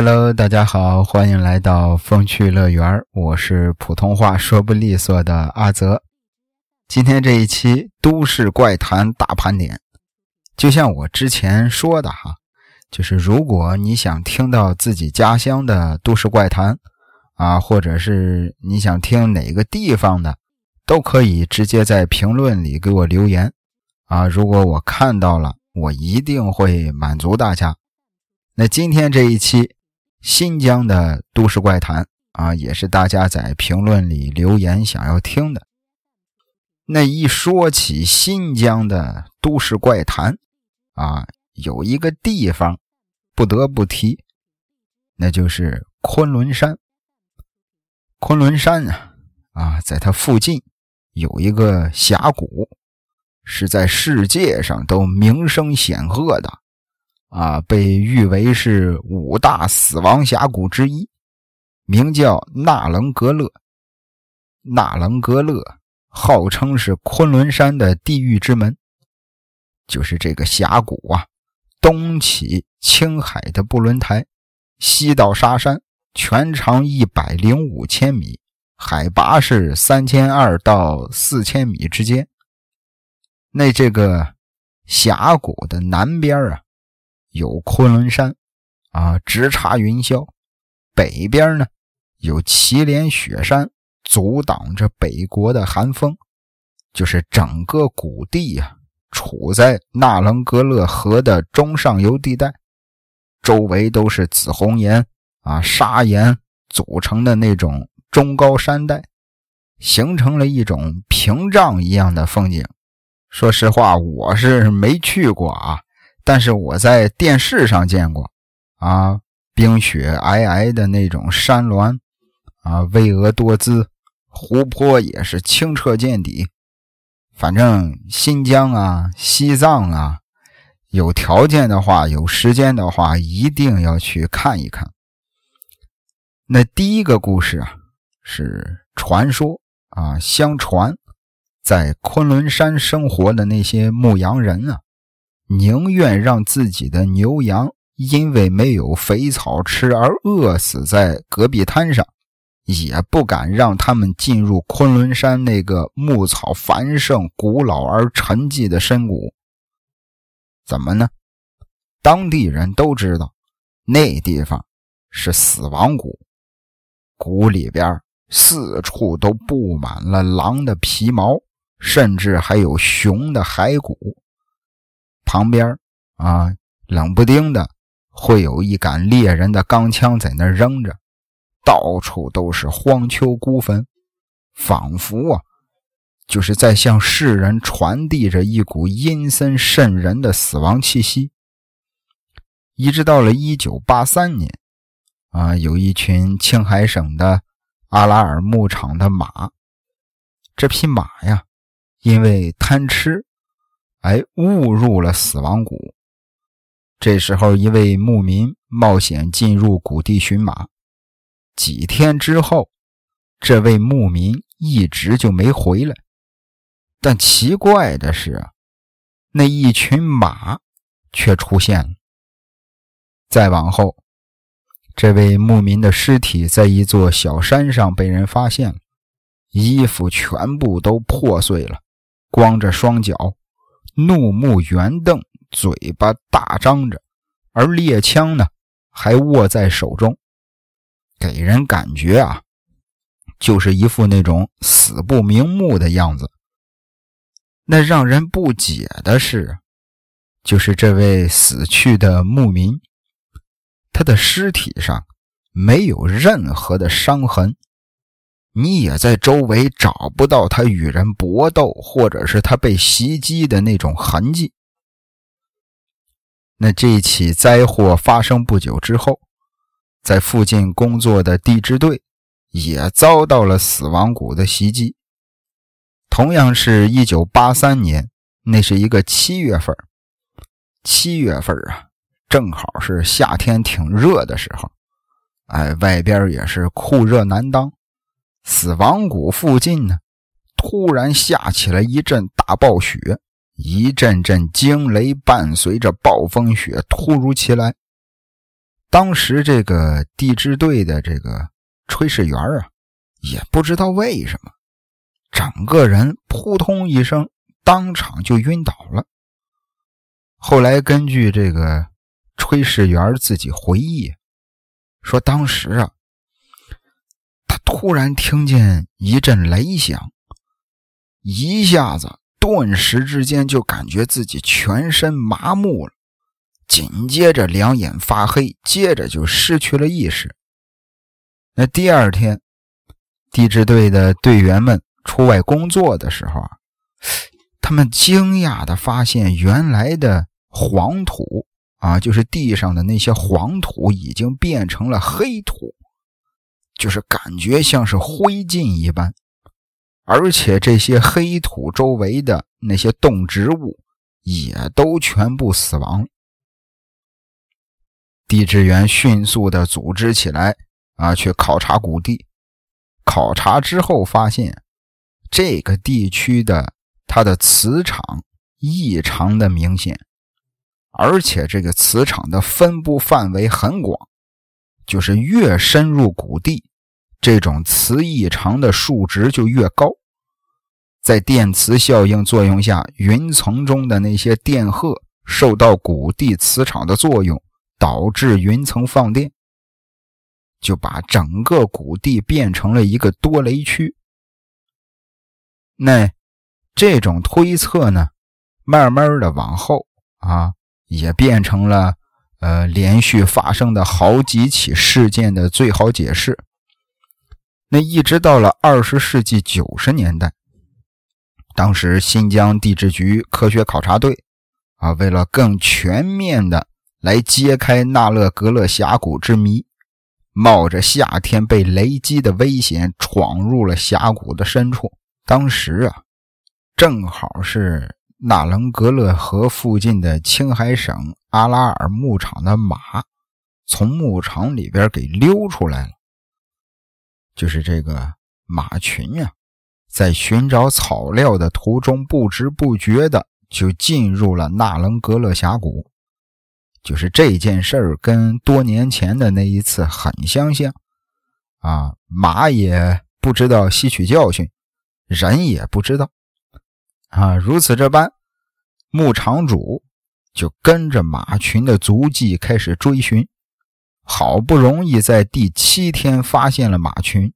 Hello，大家好，欢迎来到风趣乐园我是普通话说不利索的阿泽。今天这一期都市怪谈大盘点，就像我之前说的哈，就是如果你想听到自己家乡的都市怪谈啊，或者是你想听哪个地方的，都可以直接在评论里给我留言啊。如果我看到了，我一定会满足大家。那今天这一期。新疆的都市怪谈啊，也是大家在评论里留言想要听的。那一说起新疆的都市怪谈啊，有一个地方不得不提，那就是昆仑山。昆仑山啊，啊，在它附近有一个峡谷，是在世界上都名声显赫的。啊，被誉为是五大死亡峡谷之一，名叫纳棱格勒。纳棱格勒号称是昆仑山的地狱之门，就是这个峡谷啊，东起青海的布伦台，西到沙山，全长一百零五千米，海拔是三千二到四千米之间。那这个峡谷的南边啊。有昆仑山，啊，直插云霄；北边呢，有祁连雪山，阻挡着北国的寒风。就是整个谷地呀，处在纳棱格勒河的中上游地带，周围都是紫红岩啊、砂岩组成的那种中高山带，形成了一种屏障一样的风景。说实话，我是没去过啊。但是我在电视上见过，啊，冰雪皑皑的那种山峦，啊，巍峨多姿，湖泊也是清澈见底。反正新疆啊、西藏啊，有条件的话、有时间的话，一定要去看一看。那第一个故事啊，是传说啊，相传在昆仑山生活的那些牧羊人啊。宁愿让自己的牛羊因为没有肥草吃而饿死在戈壁滩上，也不敢让他们进入昆仑山那个牧草繁盛、古老而沉寂的深谷。怎么呢？当地人都知道，那地方是死亡谷，谷里边四处都布满了狼的皮毛，甚至还有熊的骸骨。旁边啊，冷不丁的会有一杆猎人的钢枪在那扔着，到处都是荒丘孤坟，仿佛啊，就是在向世人传递着一股阴森渗人的死亡气息。一直到了一九八三年，啊，有一群青海省的阿拉尔牧场的马，这匹马呀，因为贪吃。哎，误入了死亡谷。这时候，一位牧民冒险进入谷地寻马。几天之后，这位牧民一直就没回来。但奇怪的是，那一群马却出现了。再往后，这位牧民的尸体在一座小山上被人发现了，衣服全部都破碎了，光着双脚。怒目圆瞪，嘴巴大张着，而猎枪呢还握在手中，给人感觉啊，就是一副那种死不瞑目的样子。那让人不解的是，就是这位死去的牧民，他的尸体上没有任何的伤痕。你也在周围找不到他与人搏斗，或者是他被袭击的那种痕迹。那这起灾祸发生不久之后，在附近工作的地质队也遭到了死亡谷的袭击。同样是一九八三年，那是一个七月份。七月份啊，正好是夏天挺热的时候，哎，外边也是酷热难当。死亡谷附近呢，突然下起了一阵大暴雪，一阵阵惊雷伴随着暴风雪突如其来。当时这个地质队的这个炊事员啊，也不知道为什么，整个人扑通一声，当场就晕倒了。后来根据这个炊事员自己回忆，说当时啊，他突然听见一阵雷响，一下子，顿时之间就感觉自己全身麻木了。紧接着两眼发黑，接着就失去了意识。那第二天，地质队的队员们出外工作的时候啊，他们惊讶的发现，原来的黄土啊，就是地上的那些黄土，已经变成了黑土，就是感觉像是灰烬一般。而且这些黑土周围的那些动植物，也都全部死亡。地质员迅速的组织起来，啊，去考察谷地。考察之后发现，这个地区的它的磁场异常的明显，而且这个磁场的分布范围很广，就是越深入谷地，这种磁异常的数值就越高。在电磁效应作用下，云层中的那些电荷受到谷地磁场的作用。导致云层放电，就把整个谷地变成了一个多雷区。那这种推测呢，慢慢的往后啊，也变成了呃连续发生的好几起事件的最好解释。那一直到了二十世纪九十年代，当时新疆地质局科学考察队啊，为了更全面的。来揭开纳勒格勒峡谷之谜，冒着夏天被雷击的危险，闯入了峡谷的深处。当时啊，正好是纳棱格勒河附近的青海省阿拉尔牧场的马从牧场里边给溜出来了。就是这个马群呀，在寻找草料的途中，不知不觉的就进入了纳棱格勒峡谷。就是这件事儿跟多年前的那一次很相像，啊，马也不知道吸取教训，人也不知道，啊，如此这般，牧场主就跟着马群的足迹开始追寻，好不容易在第七天发现了马群，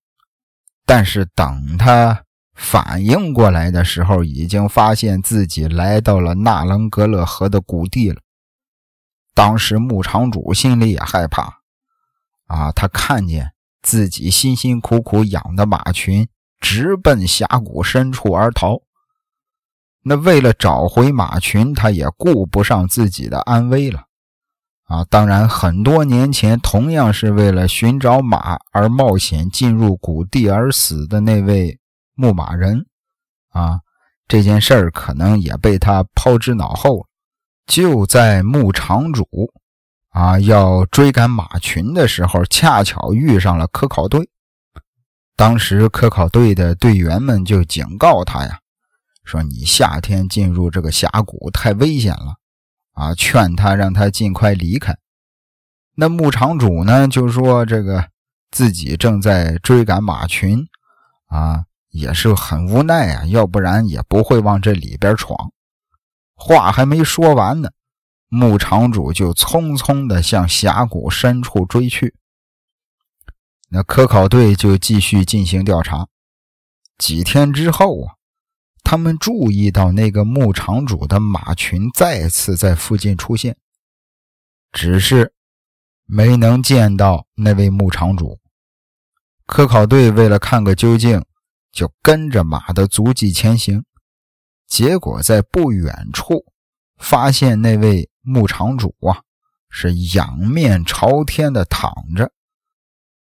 但是等他反应过来的时候，已经发现自己来到了纳棱格勒河的谷地了。当时牧场主心里也害怕，啊，他看见自己辛辛苦苦养的马群直奔峡谷深处而逃。那为了找回马群，他也顾不上自己的安危了，啊，当然，很多年前同样是为了寻找马而冒险进入谷地而死的那位牧马人，啊，这件事儿可能也被他抛之脑后。就在牧场主啊要追赶马群的时候，恰巧遇上了科考队。当时科考队的队员们就警告他呀，说你夏天进入这个峡谷太危险了啊，劝他让他尽快离开。那牧场主呢就说这个自己正在追赶马群啊，也是很无奈啊，要不然也不会往这里边闯。话还没说完呢，牧场主就匆匆的向峡谷深处追去。那科考队就继续进行调查。几天之后啊，他们注意到那个牧场主的马群再次在附近出现，只是没能见到那位牧场主。科考队为了看个究竟，就跟着马的足迹前行。结果在不远处发现那位牧场主啊，是仰面朝天的躺着。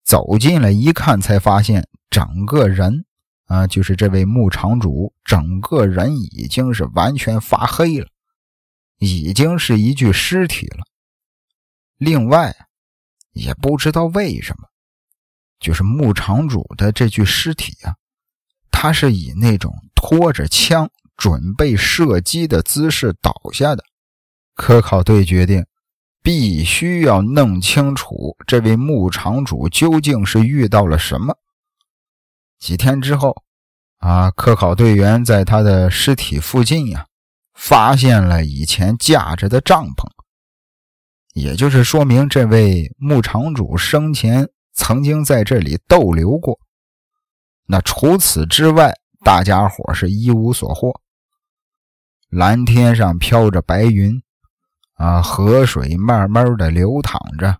走近了一看，才发现整个人啊，就是这位牧场主，整个人已经是完全发黑了，已经是一具尸体了。另外，也不知道为什么，就是牧场主的这具尸体啊，他是以那种拖着枪。准备射击的姿势倒下的，科考队决定必须要弄清楚这位牧场主究竟是遇到了什么。几天之后，啊，科考队员在他的尸体附近呀，发现了以前架着的帐篷，也就是说明这位牧场主生前曾经在这里逗留过。那除此之外，大家伙是一无所获。蓝天上飘着白云，啊，河水慢慢的流淌着，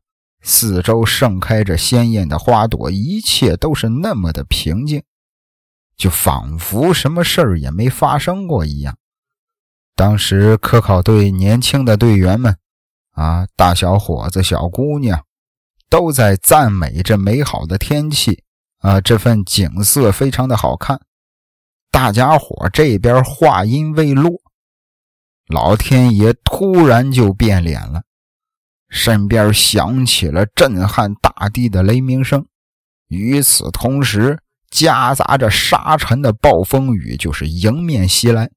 四周盛开着鲜艳的花朵，一切都是那么的平静，就仿佛什么事儿也没发生过一样。当时科考队年轻的队员们，啊，大小伙子、小姑娘，都在赞美这美好的天气，啊，这份景色非常的好看。大家伙这边话音未落。老天爷突然就变脸了，身边响起了震撼大地的雷鸣声，与此同时，夹杂着沙尘的暴风雨就是迎面袭来。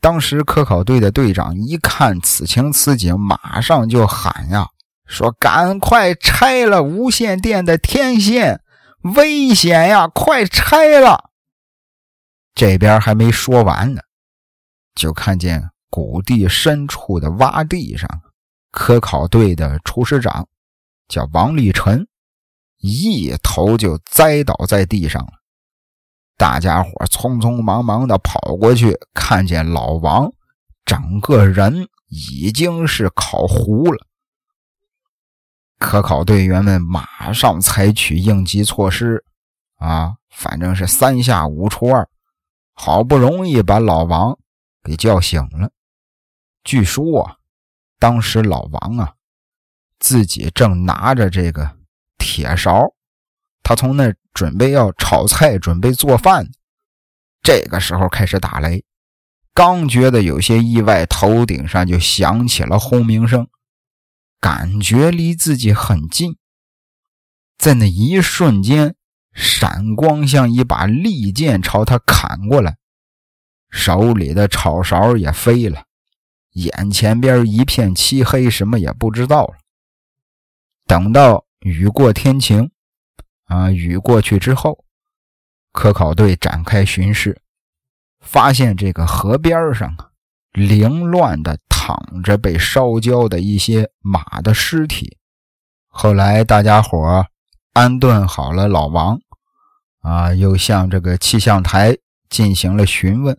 当时科考队的队长一看此情此景，马上就喊呀：“说赶快拆了无线电的天线，危险呀！快拆了！”这边还没说完呢。就看见谷地深处的洼地上，科考队的厨师长叫王立臣，一头就栽倒在地上了。大家伙匆匆忙忙的跑过去，看见老王整个人已经是烤糊了。科考队员们马上采取应急措施，啊，反正是三下五除二，好不容易把老王。给叫醒了。据说啊，当时老王啊，自己正拿着这个铁勺，他从那准备要炒菜，准备做饭。这个时候开始打雷，刚觉得有些意外，头顶上就响起了轰鸣声，感觉离自己很近。在那一瞬间，闪光像一把利剑朝他砍过来。手里的炒勺也飞了，眼前边一片漆黑，什么也不知道了。等到雨过天晴，啊，雨过去之后，科考队展开巡视，发现这个河边上啊，凌乱的躺着被烧焦的一些马的尸体。后来大家伙安顿好了老王，啊，又向这个气象台进行了询问。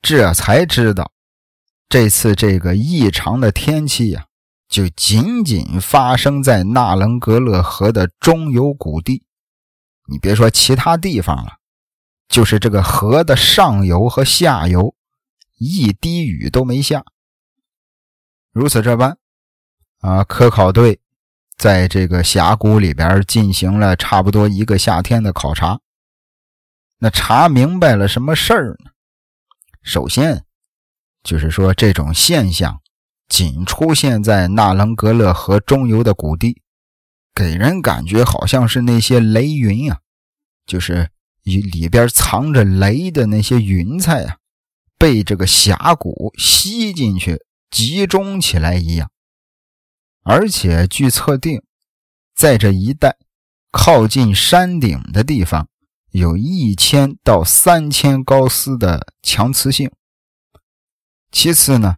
这才知道，这次这个异常的天气呀，就仅仅发生在纳棱格勒河的中游谷地。你别说其他地方了，就是这个河的上游和下游，一滴雨都没下。如此这般，啊，科考队在这个峡谷里边进行了差不多一个夏天的考察。那查明白了什么事儿呢？首先，就是说这种现象仅出现在纳棱格勒河中游的谷地，给人感觉好像是那些雷云啊，就是里里边藏着雷的那些云彩啊，被这个峡谷吸进去集中起来一样。而且据测定，在这一带靠近山顶的地方。有一千到三千高斯的强磁性。其次呢，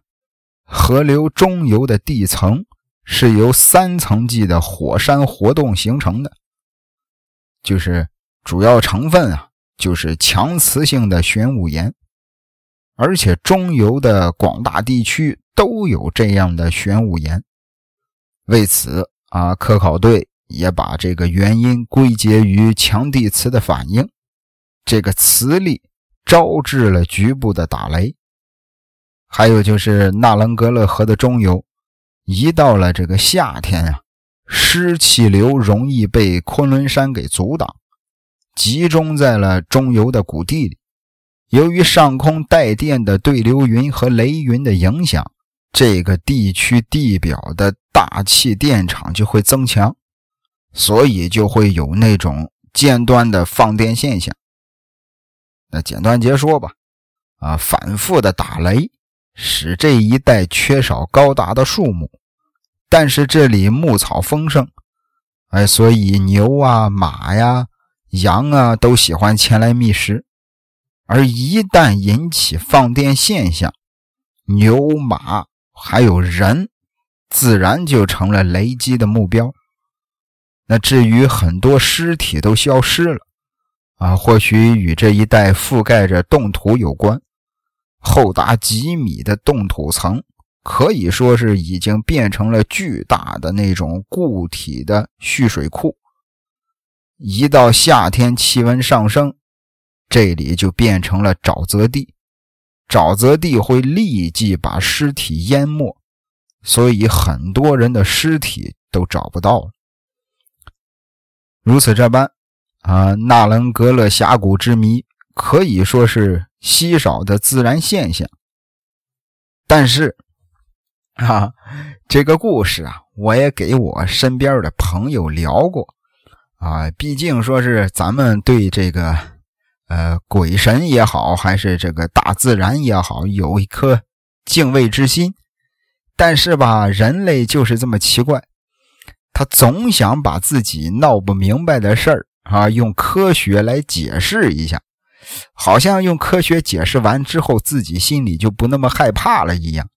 河流中游的地层是由三层纪的火山活动形成的，就是主要成分啊，就是强磁性的玄武岩，而且中游的广大地区都有这样的玄武岩。为此啊，科考队。也把这个原因归结于强地磁的反应，这个磁力招致了局部的打雷。还有就是纳兰格勒河的中游，一到了这个夏天啊，湿气流容易被昆仑山给阻挡，集中在了中游的谷地里。由于上空带电的对流云和雷云的影响，这个地区地表的大气电场就会增强。所以就会有那种间断的放电现象。那简短截说吧，啊，反复的打雷使这一带缺少高大的树木，但是这里牧草丰盛，哎，所以牛啊、马呀、羊啊都喜欢前来觅食。而一旦引起放电现象，牛马还有人，自然就成了雷击的目标。那至于很多尸体都消失了，啊，或许与这一带覆盖着冻土有关。厚达几米的冻土层，可以说是已经变成了巨大的那种固体的蓄水库。一到夏天，气温上升，这里就变成了沼泽地。沼泽地会立即把尸体淹没，所以很多人的尸体都找不到了。如此这般，啊，纳伦格勒峡谷之谜可以说是稀少的自然现象。但是，啊，这个故事啊，我也给我身边的朋友聊过，啊，毕竟说是咱们对这个。呃，鬼神也好，还是这个大自然也好，有一颗敬畏之心。但是吧，人类就是这么奇怪，他总想把自己闹不明白的事儿啊，用科学来解释一下，好像用科学解释完之后，自己心里就不那么害怕了一样。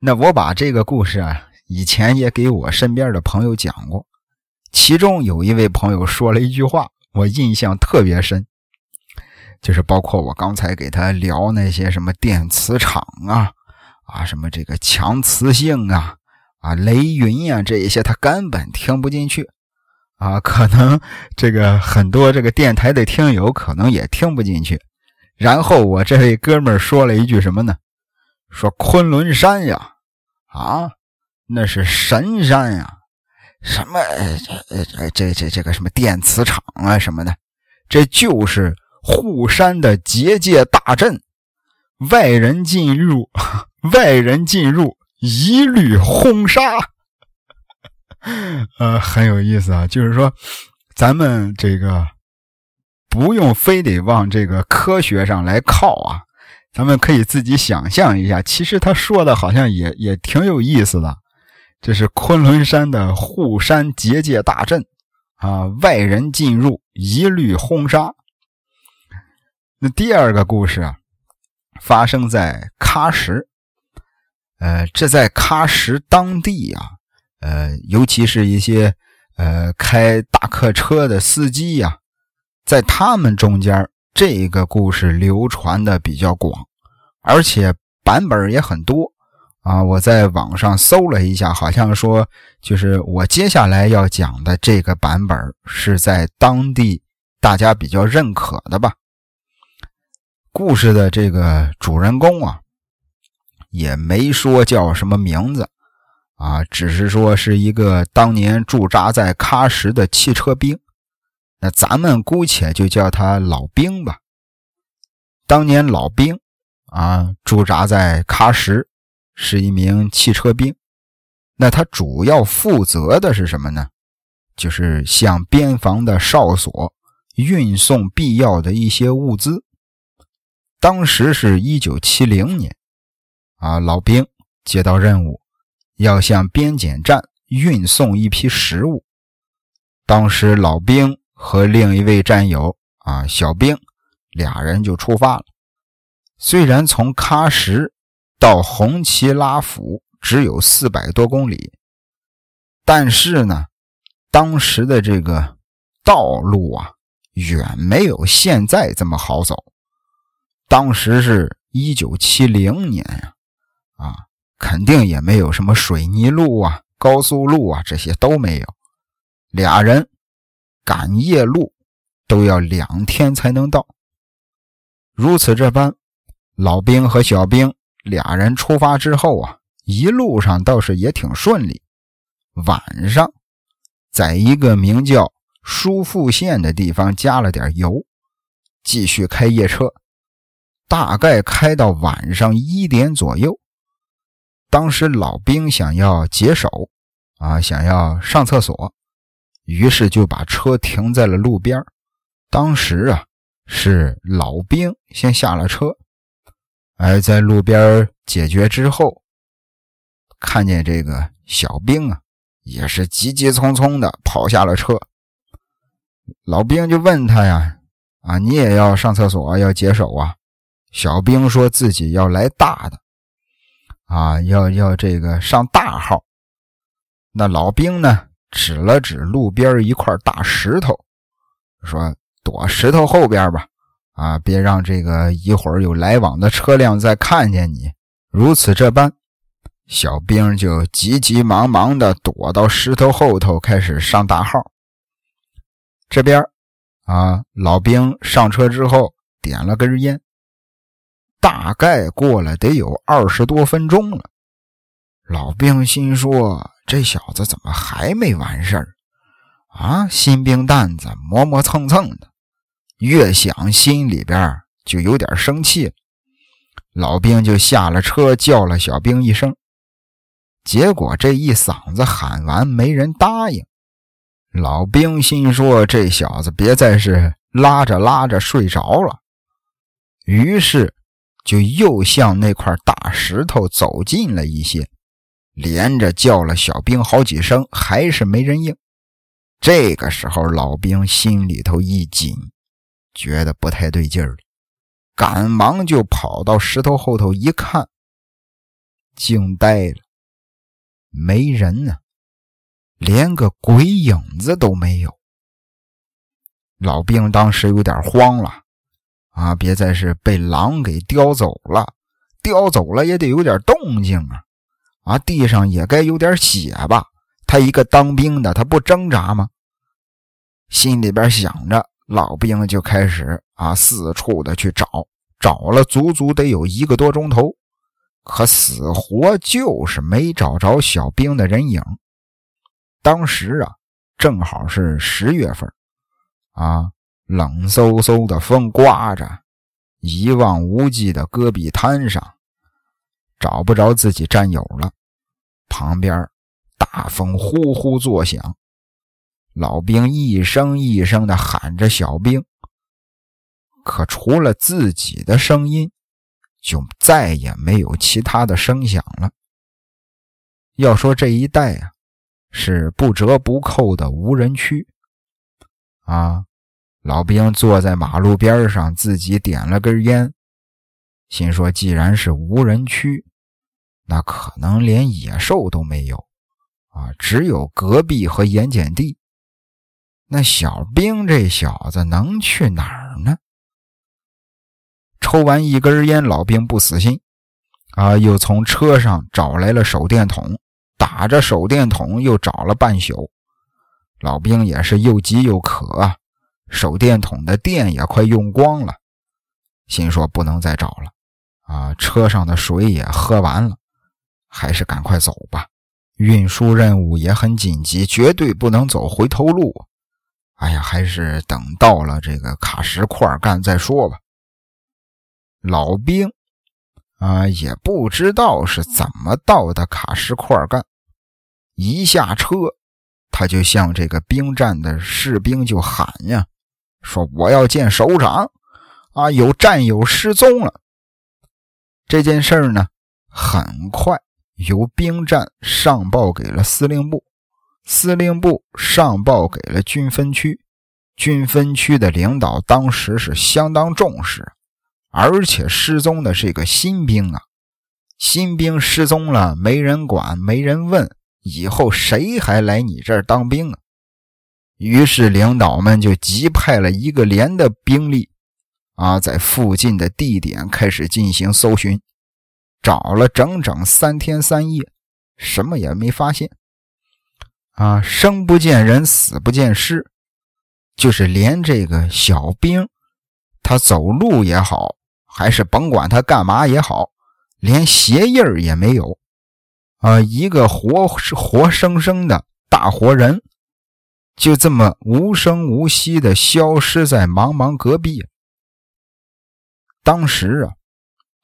那我把这个故事啊，以前也给我身边的朋友讲过，其中有一位朋友说了一句话，我印象特别深。就是包括我刚才给他聊那些什么电磁场啊，啊什么这个强磁性啊，啊雷云呀这一些，他根本听不进去，啊可能这个很多这个电台的听友可能也听不进去。然后我这位哥们说了一句什么呢？说昆仑山呀，啊那是神山呀，什么这这这这这个什么电磁场啊什么的，这就是。护山的结界大阵，外人进入，外人进入一律轰杀。呃，很有意思啊，就是说，咱们这个不用非得往这个科学上来靠啊，咱们可以自己想象一下。其实他说的好像也也挺有意思的。这是昆仑山的护山结界大阵啊，外人进入一律轰杀。那第二个故事啊，发生在喀什。呃，这在喀什当地啊，呃，尤其是一些呃开大客车的司机呀，在他们中间，这个故事流传的比较广，而且版本也很多啊。我在网上搜了一下，好像说就是我接下来要讲的这个版本是在当地大家比较认可的吧。故事的这个主人公啊，也没说叫什么名字啊，只是说是一个当年驻扎在喀什的汽车兵，那咱们姑且就叫他老兵吧。当年老兵啊，驻扎在喀什，是一名汽车兵。那他主要负责的是什么呢？就是向边防的哨所运送必要的一些物资。当时是一九七零年，啊，老兵接到任务，要向边检站运送一批食物。当时老兵和另一位战友啊，小兵俩人就出发了。虽然从喀什到红旗拉府只有四百多公里，但是呢，当时的这个道路啊，远没有现在这么好走。当时是一九七零年呀，啊，肯定也没有什么水泥路啊、高速路啊，这些都没有。俩人赶夜路都要两天才能到。如此这般，老兵和小兵俩人出发之后啊，一路上倒是也挺顺利。晚上，在一个名叫舒富县的地方加了点油，继续开夜车。大概开到晚上一点左右，当时老兵想要解手，啊，想要上厕所，于是就把车停在了路边。当时啊，是老兵先下了车，哎，在路边解决之后，看见这个小兵啊，也是急急匆匆的跑下了车。老兵就问他呀：“啊，你也要上厕所，要解手啊？”小兵说自己要来大的，啊，要要这个上大号。那老兵呢，指了指路边一块大石头，说：“躲石头后边吧，啊，别让这个一会儿有来往的车辆再看见你。”如此这般，小兵就急急忙忙的躲到石头后头，开始上大号。这边，啊，老兵上车之后点了根烟。大概过了得有二十多分钟了，老兵心说：“这小子怎么还没完事儿？啊，新兵蛋子磨磨蹭蹭的。”越想心里边就有点生气。老兵就下了车，叫了小兵一声。结果这一嗓子喊完，没人答应。老兵心说：“这小子别再是拉着拉着睡着了。”于是。就又向那块大石头走近了一些，连着叫了小兵好几声，还是没人应。这个时候，老兵心里头一紧，觉得不太对劲儿赶忙就跑到石头后头一看，惊呆了，没人呢，连个鬼影子都没有。老兵当时有点慌了。啊！别再是被狼给叼走了，叼走了也得有点动静啊！啊，地上也该有点血吧？他一个当兵的，他不挣扎吗？心里边想着，老兵就开始啊四处的去找，找了足足得有一个多钟头，可死活就是没找着小兵的人影。当时啊，正好是十月份，啊。冷飕飕的风刮着，一望无际的戈壁滩上，找不着自己战友了。旁边大风呼呼作响，老兵一声一声的喊着小兵，可除了自己的声音，就再也没有其他的声响了。要说这一带啊，是不折不扣的无人区啊。老兵坐在马路边上，自己点了根烟，心说：“既然是无人区，那可能连野兽都没有啊，只有戈壁和盐碱地。那小兵这小子能去哪儿呢？”抽完一根烟，老兵不死心啊，又从车上找来了手电筒，打着手电筒又找了半宿。老兵也是又急又渴啊。手电筒的电也快用光了，心说不能再找了啊！车上的水也喝完了，还是赶快走吧。运输任务也很紧急，绝对不能走回头路。哎呀，还是等到了这个卡什库尔干再说吧。老兵啊，也不知道是怎么到的卡什库尔干，一下车，他就向这个兵站的士兵就喊呀。说我要见首长，啊，有战友失踪了。这件事儿呢，很快由兵站上报给了司令部，司令部上报给了军分区，军分区的领导当时是相当重视，而且失踪的是一个新兵啊，新兵失踪了，没人管，没人问，以后谁还来你这儿当兵啊？于是，领导们就急派了一个连的兵力，啊，在附近的地点开始进行搜寻，找了整整三天三夜，什么也没发现。啊，生不见人，死不见尸，就是连这个小兵，他走路也好，还是甭管他干嘛也好，连鞋印也没有。啊，一个活活生生的大活人。就这么无声无息的消失在茫茫戈壁。当时啊，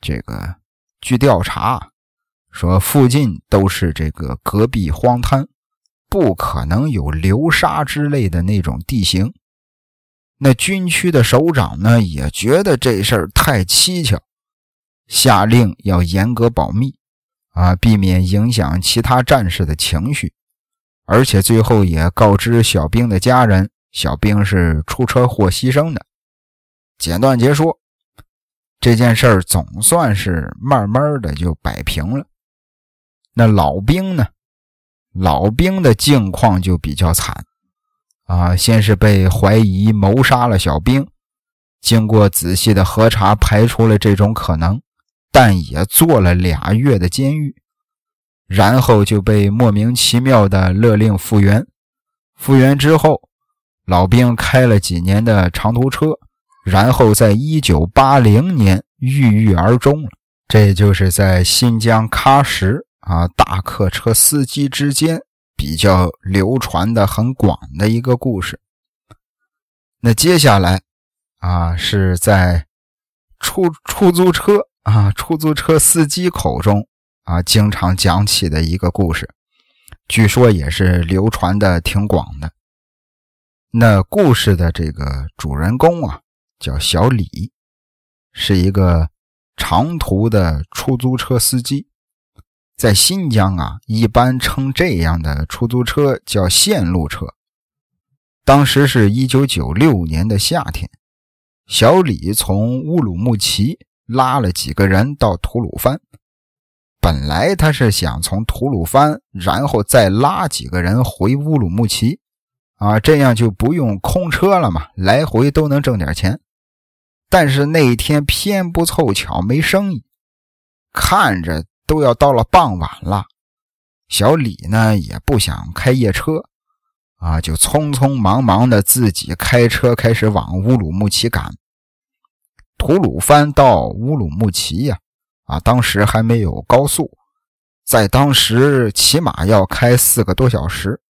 这个据调查说，附近都是这个戈壁荒滩，不可能有流沙之类的那种地形。那军区的首长呢，也觉得这事儿太蹊跷，下令要严格保密啊，避免影响其他战士的情绪，而且最后也告知小兵的家人，小兵是出车祸牺牲的。简短截说，这件事儿总算是慢慢的就摆平了。那老兵呢？老兵的境况就比较惨啊，先是被怀疑谋杀了小兵，经过仔细的核查，排除了这种可能。但也坐了俩月的监狱，然后就被莫名其妙的勒令复员。复员之后，老兵开了几年的长途车，然后在一九八零年郁郁而终了。这就是在新疆喀什啊大客车司机之间比较流传的很广的一个故事。那接下来啊是在出出租车。啊，出租车司机口中啊，经常讲起的一个故事，据说也是流传的挺广的。那故事的这个主人公啊，叫小李，是一个长途的出租车司机，在新疆啊，一般称这样的出租车叫线路车。当时是一九九六年的夏天，小李从乌鲁木齐。拉了几个人到吐鲁番，本来他是想从吐鲁番，然后再拉几个人回乌鲁木齐，啊，这样就不用空车了嘛，来回都能挣点钱。但是那一天偏不凑巧没生意，看着都要到了傍晚了，小李呢也不想开夜车，啊，就匆匆忙忙的自己开车开始往乌鲁木齐赶。吐鲁番到乌鲁木齐呀，啊当时还没有高速，在当时起码要开四个多小时。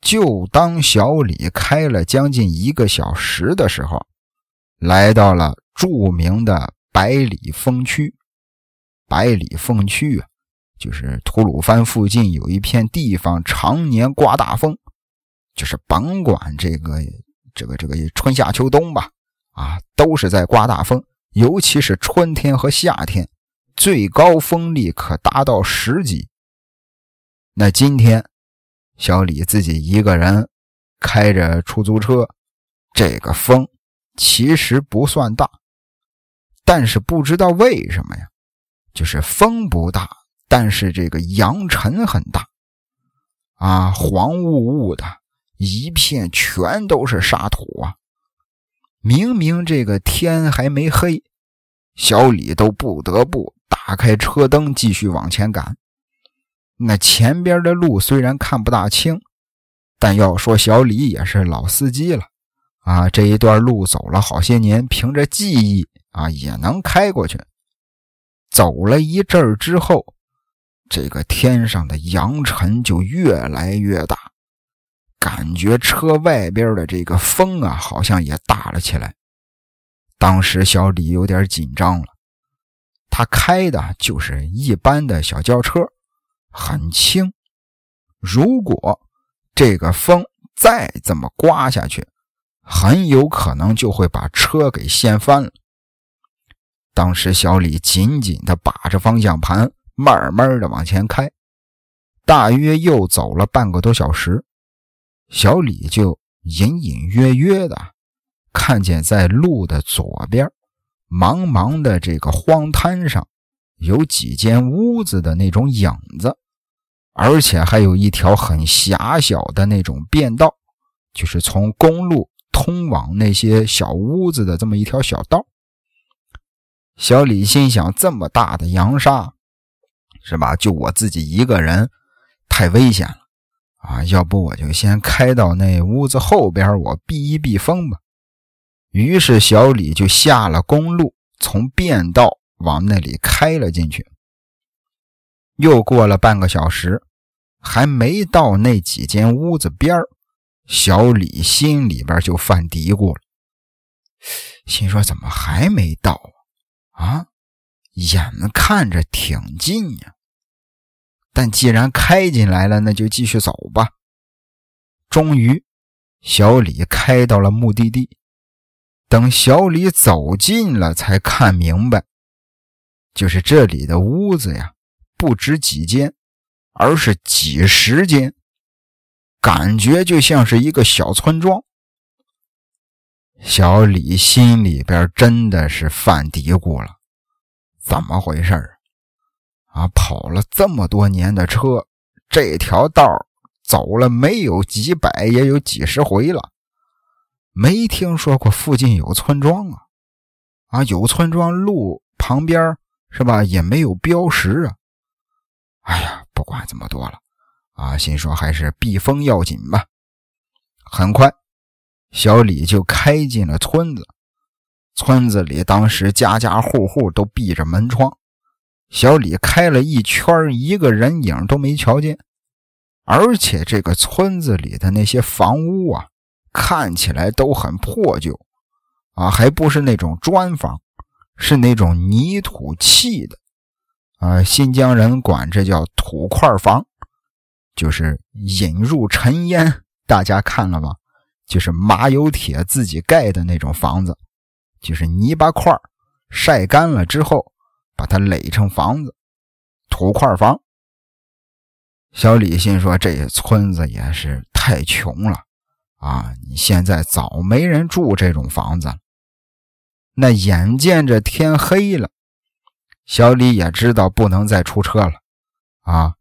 就当小李开了将近一个小时的时候，来到了著名的百里风区。百里风区啊，就是吐鲁番附近有一片地方常年刮大风，就是甭管这个这个这个春夏秋冬吧。啊，都是在刮大风，尤其是春天和夏天，最高风力可达到十级。那今天，小李自己一个人开着出租车，这个风其实不算大，但是不知道为什么呀，就是风不大，但是这个扬尘很大，啊，黄雾雾的一片，全都是沙土啊。明明这个天还没黑，小李都不得不打开车灯继续往前赶。那前边的路虽然看不大清，但要说小李也是老司机了啊，这一段路走了好些年，凭着记忆啊也能开过去。走了一阵儿之后，这个天上的扬尘就越来越大。感觉车外边的这个风啊，好像也大了起来。当时小李有点紧张了，他开的就是一般的小轿车，很轻。如果这个风再这么刮下去，很有可能就会把车给掀翻了。当时小李紧紧地把着方向盘，慢慢的往前开，大约又走了半个多小时。小李就隐隐约约的看见，在路的左边，茫茫的这个荒滩上，有几间屋子的那种影子，而且还有一条很狭小的那种便道，就是从公路通往那些小屋子的这么一条小道。小李心想：这么大的扬沙，是吧？就我自己一个人，太危险了。啊，要不我就先开到那屋子后边，我避一避风吧。于是小李就下了公路，从便道往那里开了进去。又过了半个小时，还没到那几间屋子边小李心里边就犯嘀咕了，心说怎么还没到啊？啊，眼看着挺近呀。但既然开进来了，那就继续走吧。终于，小李开到了目的地。等小李走近了，才看明白，就是这里的屋子呀，不止几间，而是几十间，感觉就像是一个小村庄。小李心里边真的是犯嘀咕了：怎么回事啊？啊跑了这么多年的车，这条道走了没有几百，也有几十回了，没听说过附近有村庄啊！啊，有村庄路旁边是吧？也没有标识啊！哎呀，不管这么多了啊，心说还是避风要紧吧。很快。小李就开进了村子，村子里当时家家户户都闭着门窗。小李开了一圈，一个人影都没瞧见。而且这个村子里的那些房屋啊，看起来都很破旧，啊，还不是那种砖房，是那种泥土砌的，啊，新疆人管这叫土块房，就是引入尘烟。大家看了吗？就是马油铁自己盖的那种房子，就是泥巴块晒干了之后，把它垒成房子，土块房。小李心说：“这村子也是太穷了啊！你现在早没人住这种房子了。”那眼见着天黑了，小李也知道不能再出车了啊！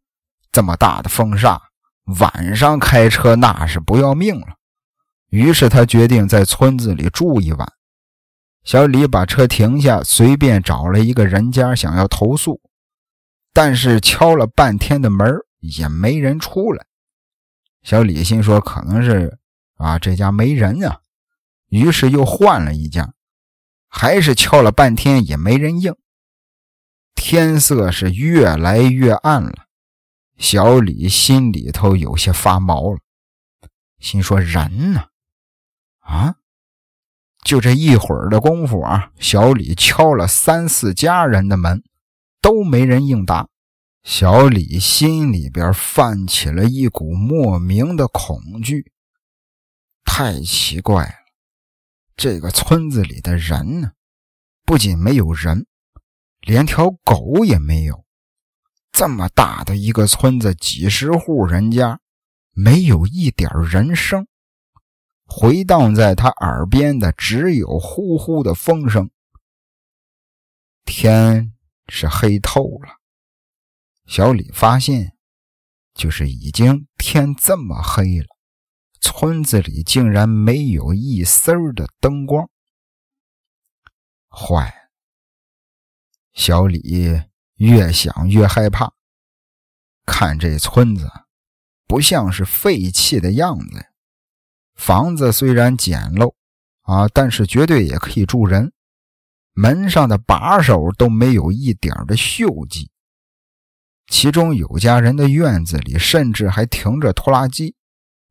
这么大的风沙，晚上开车那是不要命了。于是他决定在村子里住一晚。小李把车停下，随便找了一个人家，想要投诉，但是敲了半天的门也没人出来。小李心说：“可能是啊，这家没人啊。”于是又换了一家，还是敲了半天也没人应。天色是越来越暗了，小李心里头有些发毛了，心说：“人呢？”啊！就这一会儿的功夫啊，小李敲了三四家人的门，都没人应答。小李心里边泛起了一股莫名的恐惧。太奇怪了，这个村子里的人呢，不仅没有人，连条狗也没有。这么大的一个村子，几十户人家，没有一点人声。回荡在他耳边的只有呼呼的风声。天是黑透了，小李发现，就是已经天这么黑了，村子里竟然没有一丝儿的灯光。坏！小李越想越害怕，看这村子，不像是废弃的样子。房子虽然简陋啊，但是绝对也可以住人。门上的把手都没有一点的锈迹，其中有家人的院子里甚至还停着拖拉机，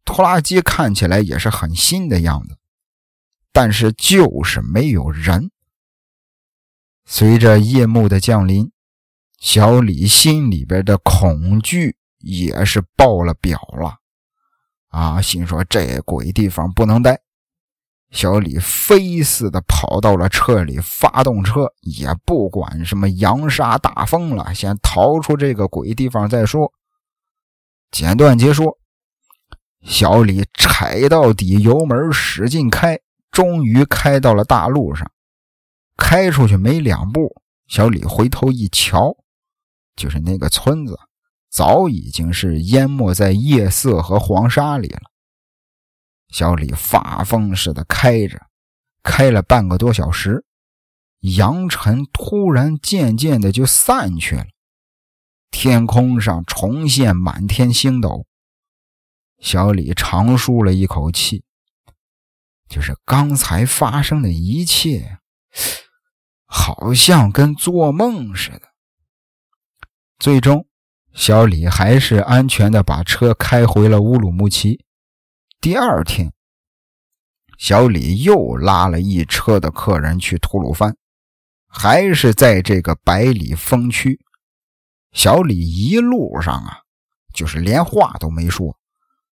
拖拉机看起来也是很新的样子，但是就是没有人。随着夜幕的降临，小李心里边的恐惧也是爆了表了。啊！心说这鬼地方不能待，小李飞似的跑到了车里，发动车，也不管什么扬沙大风了，先逃出这个鬼地方再说。简短结束，小李踩到底油门，使劲开，终于开到了大路上。开出去没两步，小李回头一瞧，就是那个村子。早已经是淹没在夜色和黄沙里了。小李发疯似的开着，开了半个多小时，扬尘突然渐渐的就散去了，天空上重现满天星斗。小李长舒了一口气，就是刚才发生的一切，好像跟做梦似的。最终。小李还是安全的把车开回了乌鲁木齐。第二天，小李又拉了一车的客人去吐鲁番，还是在这个百里风区。小李一路上啊，就是连话都没说，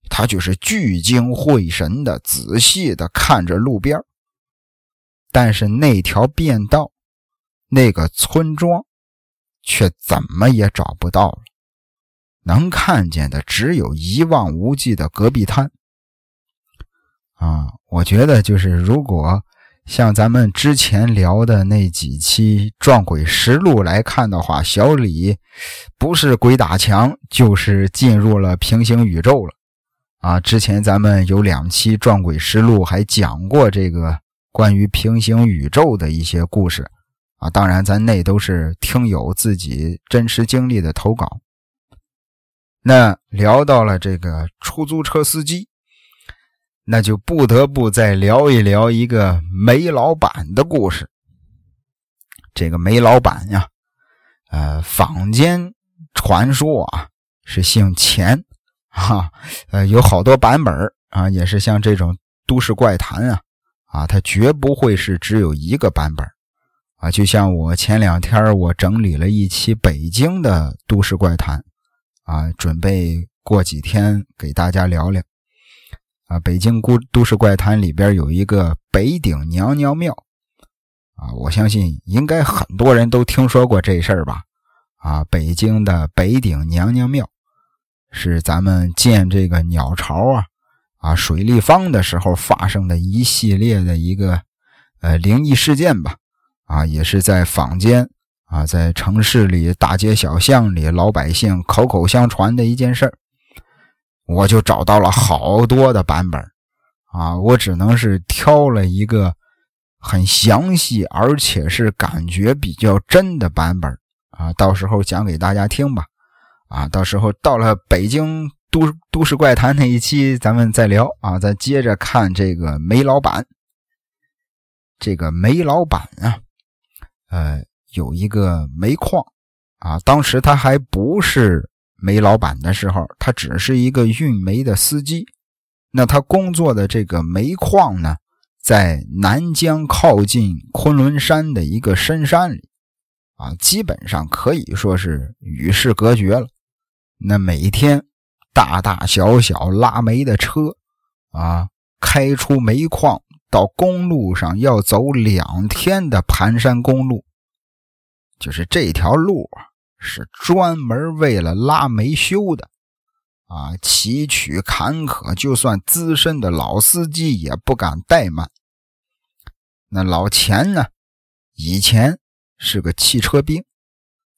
他就是聚精会神的、仔细的看着路边。但是那条便道，那个村庄。却怎么也找不到了。能看见的只有一望无际的戈壁滩。啊，我觉得就是如果像咱们之前聊的那几期《撞鬼实录》来看的话，小李不是鬼打墙，就是进入了平行宇宙了。啊，之前咱们有两期《撞鬼实录》还讲过这个关于平行宇宙的一些故事。啊，当然，咱那都是听友自己真实经历的投稿。那聊到了这个出租车司机。那就不得不再聊一聊一个煤老板的故事。这个煤老板呀，呃，坊间传说啊是姓钱，哈，呃，有好多版本啊，也是像这种都市怪谈啊，啊，它绝不会是只有一个版本啊。就像我前两天我整理了一期北京的都市怪谈啊，准备过几天给大家聊聊。啊，北京都都市怪谈里边有一个北顶娘娘庙，啊，我相信应该很多人都听说过这事儿吧？啊，北京的北顶娘娘庙是咱们建这个鸟巢啊，啊，水立方的时候发生的一系列的一个呃灵异事件吧？啊，也是在坊间啊，在城市里大街小巷里老百姓口口相传的一件事儿。我就找到了好多的版本，啊，我只能是挑了一个很详细而且是感觉比较真的版本，啊，到时候讲给大家听吧，啊，到时候到了北京都都市怪谈那一期，咱们再聊，啊，再接着看这个煤老板，这个煤老板啊，呃，有一个煤矿，啊，当时他还不是。煤老板的时候，他只是一个运煤的司机。那他工作的这个煤矿呢，在南疆靠近昆仑山的一个深山里，啊，基本上可以说是与世隔绝了。那每天大大小小拉煤的车，啊，开出煤矿到公路上要走两天的盘山公路，就是这条路。是专门为了拉煤修的，啊，崎岖坎坷，就算资深的老司机也不敢怠慢。那老钱呢，以前是个汽车兵，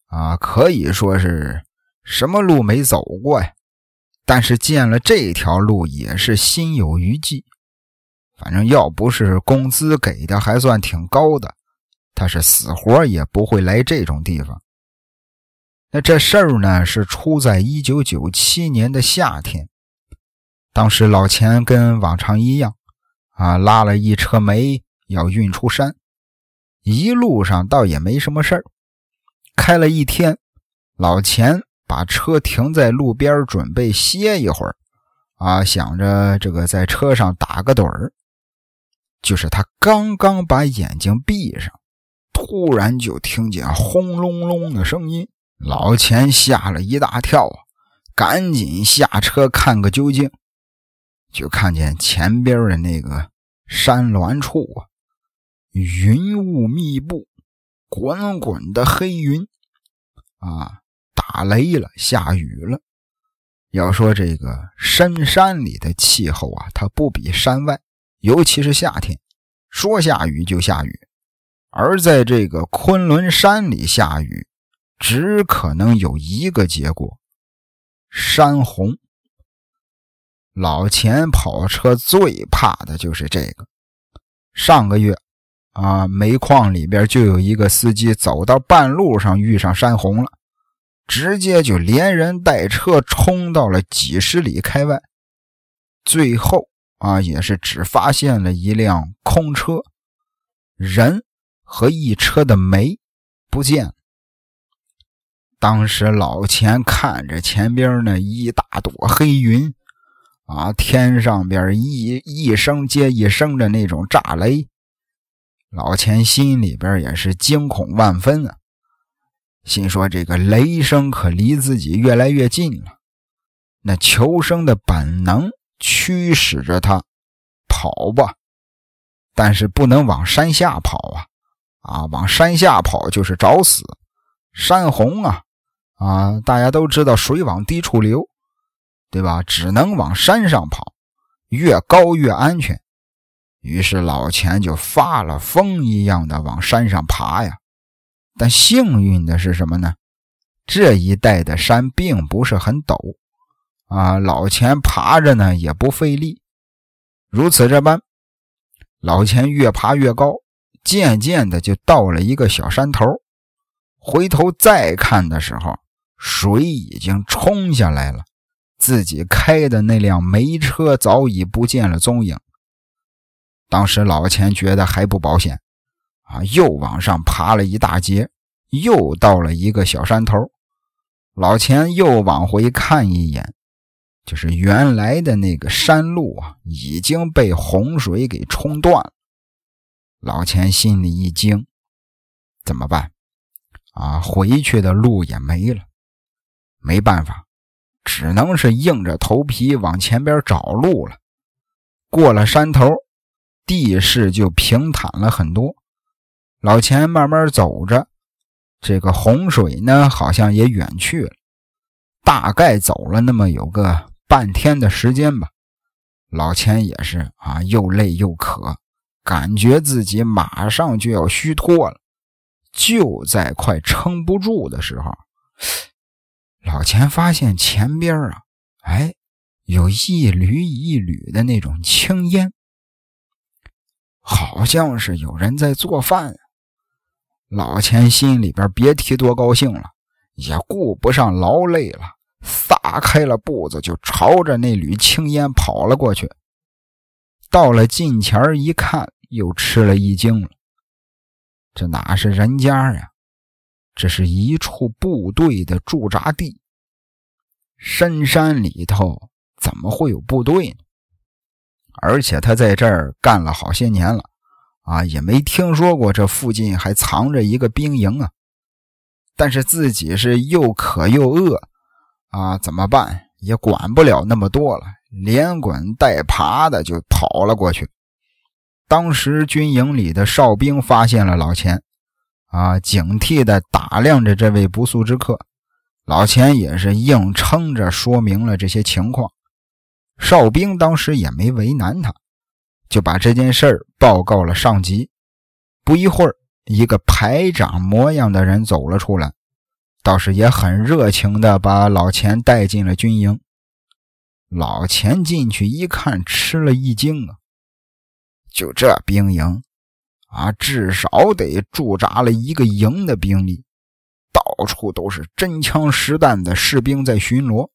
啊，可以说是什么路没走过呀，但是见了这条路也是心有余悸。反正要不是工资给的还算挺高的，他是死活也不会来这种地方。那这事儿呢，是出在一九九七年的夏天。当时老钱跟往常一样，啊，拉了一车煤要运出山，一路上倒也没什么事儿。开了一天，老钱把车停在路边，准备歇一会儿，啊，想着这个在车上打个盹儿。就是他刚刚把眼睛闭上，突然就听见轰隆隆的声音。老钱吓了一大跳啊，赶紧下车看个究竟，就看见前边的那个山峦处啊，云雾密布，滚滚的黑云啊，打雷了，下雨了。要说这个深山里的气候啊，它不比山外，尤其是夏天，说下雨就下雨，而在这个昆仑山里下雨。只可能有一个结果：山洪。老钱跑车最怕的就是这个。上个月，啊，煤矿里边就有一个司机走到半路上遇上山洪了，直接就连人带车冲到了几十里开外，最后啊，也是只发现了一辆空车，人和一车的煤不见了。当时老钱看着前边那一大朵黑云，啊，天上边一一声接一声的那种炸雷，老钱心里边也是惊恐万分啊，心说这个雷声可离自己越来越近了。那求生的本能驱使着他跑吧，但是不能往山下跑啊，啊，往山下跑就是找死。山洪啊，啊，大家都知道水往低处流，对吧？只能往山上跑，越高越安全。于是老钱就发了疯一样的往山上爬呀。但幸运的是什么呢？这一带的山并不是很陡，啊，老钱爬着呢也不费力。如此这般，老钱越爬越高，渐渐的就到了一个小山头。回头再看的时候，水已经冲下来了，自己开的那辆煤车早已不见了踪影。当时老钱觉得还不保险。啊，又往上爬了一大截，又到了一个小山头。老钱又往回看一眼，就是原来的那个山路啊，已经被洪水给冲断了。老钱心里一惊，怎么办？啊，回去的路也没了，没办法，只能是硬着头皮往前边找路了。过了山头，地势就平坦了很多。老钱慢慢走着，这个洪水呢，好像也远去了。大概走了那么有个半天的时间吧。老钱也是啊，又累又渴，感觉自己马上就要虚脱了。就在快撑不住的时候，老钱发现前边啊，哎，有一缕一缕的那种青烟，好像是有人在做饭。老钱心里边别提多高兴了，也顾不上劳累了，撒开了步子就朝着那缕青烟跑了过去。到了近前一看，又吃了一惊了，这哪是人家呀？这是一处部队的驻扎地。深山里头怎么会有部队呢？而且他在这儿干了好些年了。啊，也没听说过这附近还藏着一个兵营啊！但是自己是又渴又饿，啊，怎么办？也管不了那么多了，连滚带爬的就跑了过去。当时军营里的哨兵发现了老钱，啊，警惕的打量着这位不速之客。老钱也是硬撑着说明了这些情况，哨兵当时也没为难他。就把这件事儿报告了上级。不一会儿，一个排长模样的人走了出来，倒是也很热情的把老钱带进了军营。老钱进去一看，吃了一惊啊！就这兵营啊，至少得驻扎了一个营的兵力，到处都是真枪实弹的士兵在巡逻。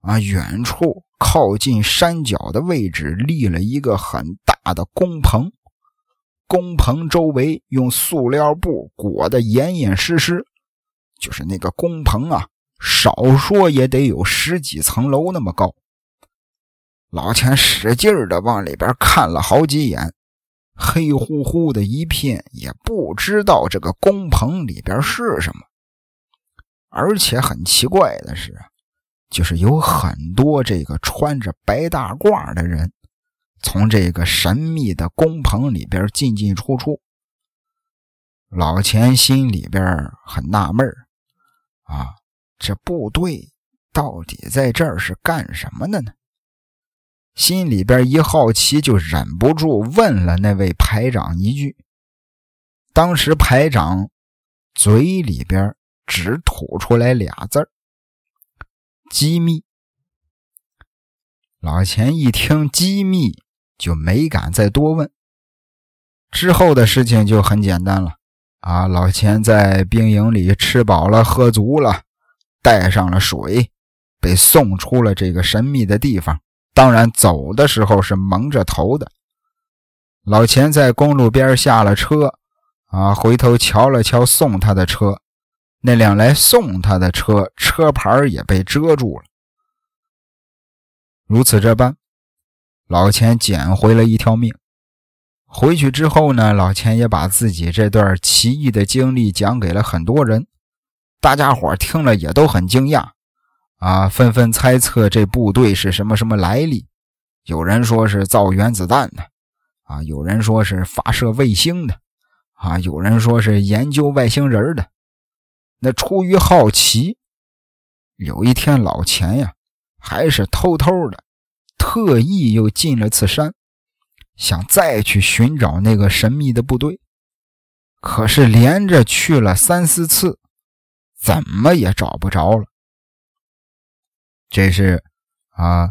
啊，远处。靠近山脚的位置立了一个很大的工棚，工棚周围用塑料布裹得严严实实，就是那个工棚啊，少说也得有十几层楼那么高。老钱使劲的往里边看了好几眼，黑乎乎的一片，也不知道这个工棚里边是什么。而且很奇怪的是就是有很多这个穿着白大褂的人，从这个神秘的工棚里边进进出出。老钱心里边很纳闷啊，这部队到底在这儿是干什么的呢？心里边一好奇，就忍不住问了那位排长一句。当时排长嘴里边只吐出来俩字儿。机密，老钱一听机密，就没敢再多问。之后的事情就很简单了啊！老钱在兵营里吃饱了喝足了，带上了水，被送出了这个神秘的地方。当然，走的时候是蒙着头的。老钱在公路边下了车，啊，回头瞧了瞧送他的车。那辆来送他的车，车牌也被遮住了。如此这般，老钱捡回了一条命。回去之后呢，老钱也把自己这段奇异的经历讲给了很多人，大家伙听了也都很惊讶，啊，纷纷猜测这部队是什么什么来历。有人说是造原子弹的，啊，有人说是发射卫星的，啊，有人说是研究外星人的。那出于好奇，有一天老钱呀，还是偷偷的，特意又进了次山，想再去寻找那个神秘的部队。可是连着去了三四次，怎么也找不着了。这是啊，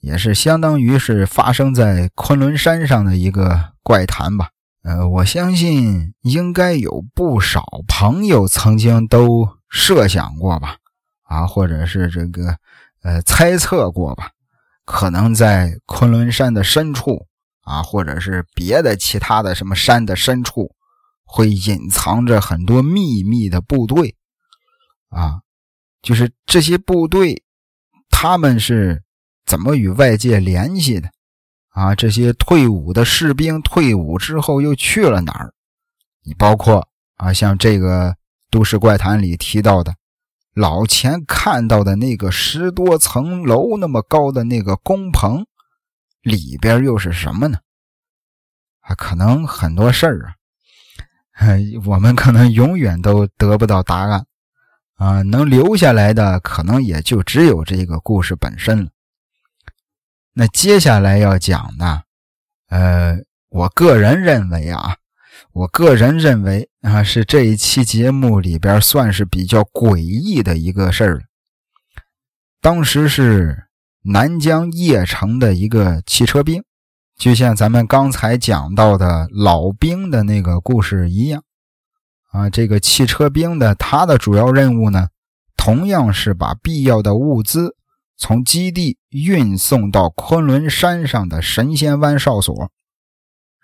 也是相当于是发生在昆仑山上的一个怪谈吧。呃，我相信应该有不少朋友曾经都设想过吧，啊，或者是这个呃猜测过吧，可能在昆仑山的深处啊，或者是别的其他的什么山的深处，会隐藏着很多秘密的部队，啊，就是这些部队，他们是怎么与外界联系的？啊，这些退伍的士兵退伍之后又去了哪儿？你包括啊，像这个都市怪谈里提到的，老钱看到的那个十多层楼那么高的那个工棚里边又是什么呢？啊，可能很多事儿啊，我们可能永远都得不到答案啊，能留下来的可能也就只有这个故事本身了。那接下来要讲的，呃，我个人认为啊，我个人认为啊，是这一期节目里边算是比较诡异的一个事儿了。当时是南疆邺城的一个汽车兵，就像咱们刚才讲到的老兵的那个故事一样啊，这个汽车兵的他的主要任务呢，同样是把必要的物资。从基地运送到昆仑山上的神仙湾哨所，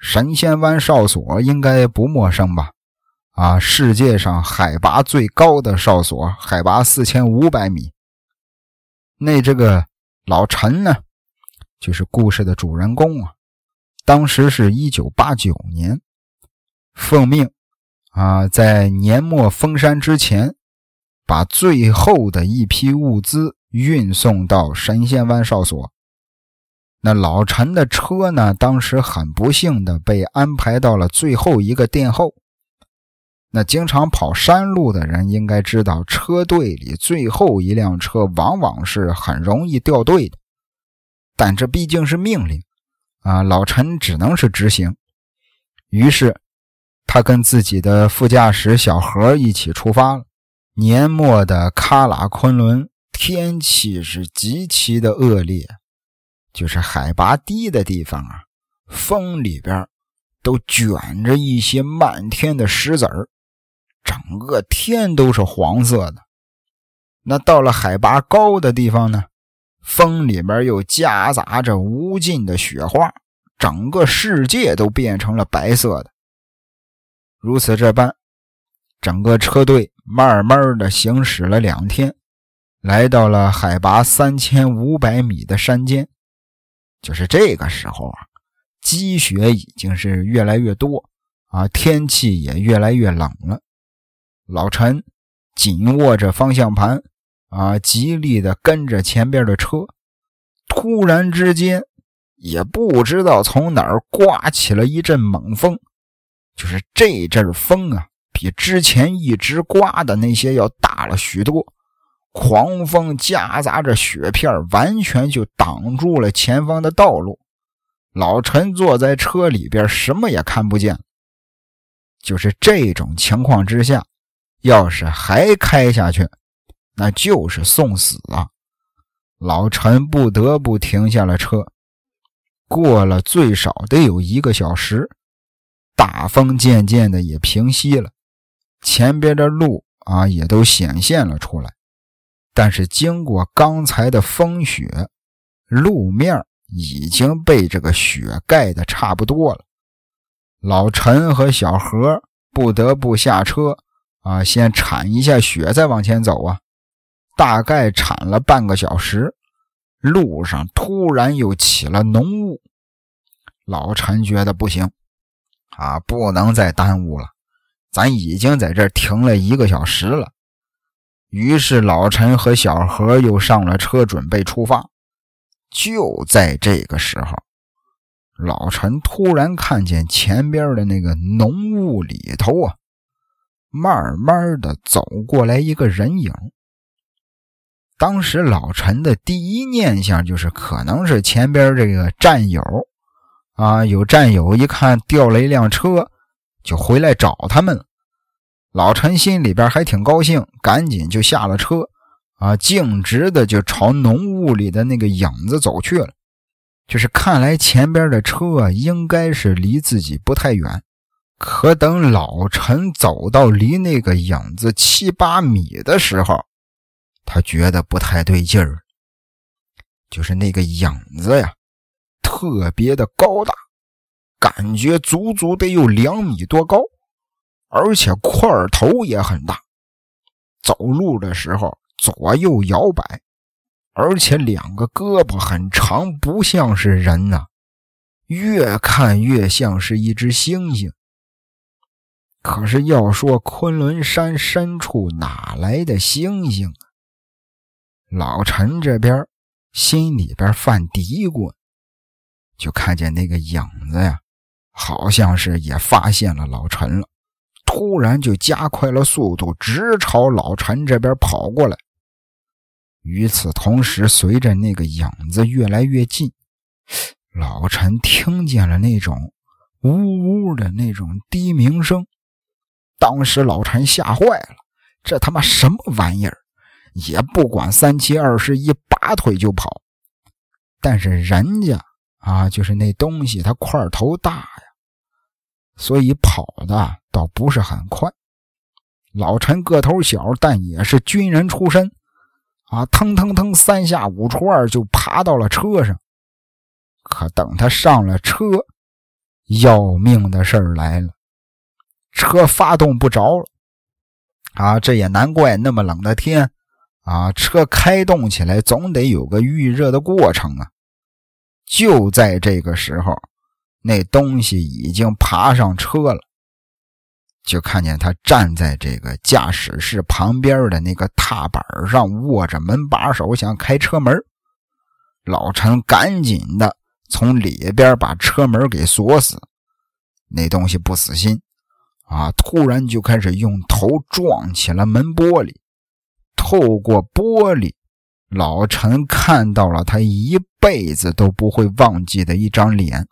神仙湾哨所应该不陌生吧？啊，世界上海拔最高的哨所，海拔四千五百米。那这个老陈呢，就是故事的主人公啊。当时是一九八九年，奉命啊，在年末封山之前，把最后的一批物资。运送到神仙湾哨所，那老陈的车呢？当时很不幸的被安排到了最后一个殿后。那经常跑山路的人应该知道，车队里最后一辆车往往是很容易掉队的。但这毕竟是命令啊，老陈只能是执行。于是，他跟自己的副驾驶小何一起出发了。年末的喀喇昆仑。天气是极其的恶劣，就是海拔低的地方啊，风里边都卷着一些漫天的石子儿，整个天都是黄色的。那到了海拔高的地方呢，风里边又夹杂着无尽的雪花，整个世界都变成了白色的。如此这般，整个车队慢慢的行驶了两天。来到了海拔三千五百米的山间，就是这个时候啊，积雪已经是越来越多啊，天气也越来越冷了。老陈紧握着方向盘啊，极力的跟着前边的车。突然之间，也不知道从哪儿刮起了一阵猛风，就是这阵风啊，比之前一直刮的那些要大了许多。狂风夹杂着雪片，完全就挡住了前方的道路。老陈坐在车里边，什么也看不见。就是这种情况之下，要是还开下去，那就是送死啊！老陈不得不停下了车。过了最少得有一个小时，大风渐渐的也平息了，前边的路啊也都显现了出来。但是经过刚才的风雪，路面已经被这个雪盖的差不多了。老陈和小何不得不下车啊，先铲一下雪，再往前走啊。大概铲了半个小时，路上突然又起了浓雾。老陈觉得不行啊，不能再耽误了，咱已经在这停了一个小时了。于是老陈和小何又上了车，准备出发。就在这个时候，老陈突然看见前边的那个浓雾里头啊，慢慢的走过来一个人影。当时老陈的第一念想就是可能是前边这个战友啊，有战友一看掉了一辆车，就回来找他们了。老陈心里边还挺高兴，赶紧就下了车啊，径直的就朝浓雾里的那个影子走去了。就是看来前边的车应该是离自己不太远，可等老陈走到离那个影子七八米的时候。他觉得不太对劲儿，就是那个影子呀，特别的高大，感觉足足得有两米多高，而且块头也很大。走路的时候左右摇摆，而且两个胳膊很长，不像是人呐，越看越像是一只猩猩。可是要说昆仑山深处哪来的猩猩？老陈这边心里边犯嘀咕，就看见那个影子呀，好像是也发现了老陈了，突然就加快了速度，直朝老陈这边跑过来。与此同时，随着那个影子越来越近，老陈听见了那种呜呜的那种低鸣声。当时老陈吓坏了，这他妈什么玩意儿？也不管三七二十一，拔腿就跑。但是人家啊，就是那东西，它块头大呀，所以跑的倒不是很快。老陈个头小，但也是军人出身啊，腾腾腾三下五除二就爬到了车上。可等他上了车，要命的事儿来了，车发动不着了啊！这也难怪，那么冷的天。啊，车开动起来总得有个预热的过程啊！就在这个时候，那东西已经爬上车了，就看见他站在这个驾驶室旁边的那个踏板上，握着门把手想开车门。老陈赶紧的从里边把车门给锁死，那东西不死心啊，突然就开始用头撞起了门玻璃。透过玻璃，老陈看到了他一辈子都不会忘记的一张脸。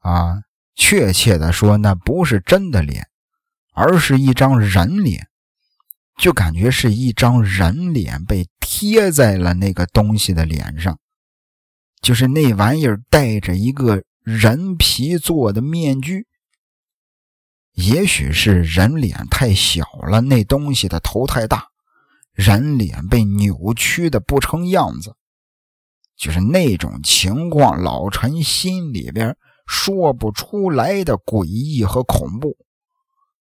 啊，确切的说，那不是真的脸，而是一张人脸，就感觉是一张人脸被贴在了那个东西的脸上，就是那玩意儿戴着一个人皮做的面具。也许是人脸太小了，那东西的头太大。人脸被扭曲的不成样子，就是那种情况，老陈心里边说不出来的诡异和恐怖。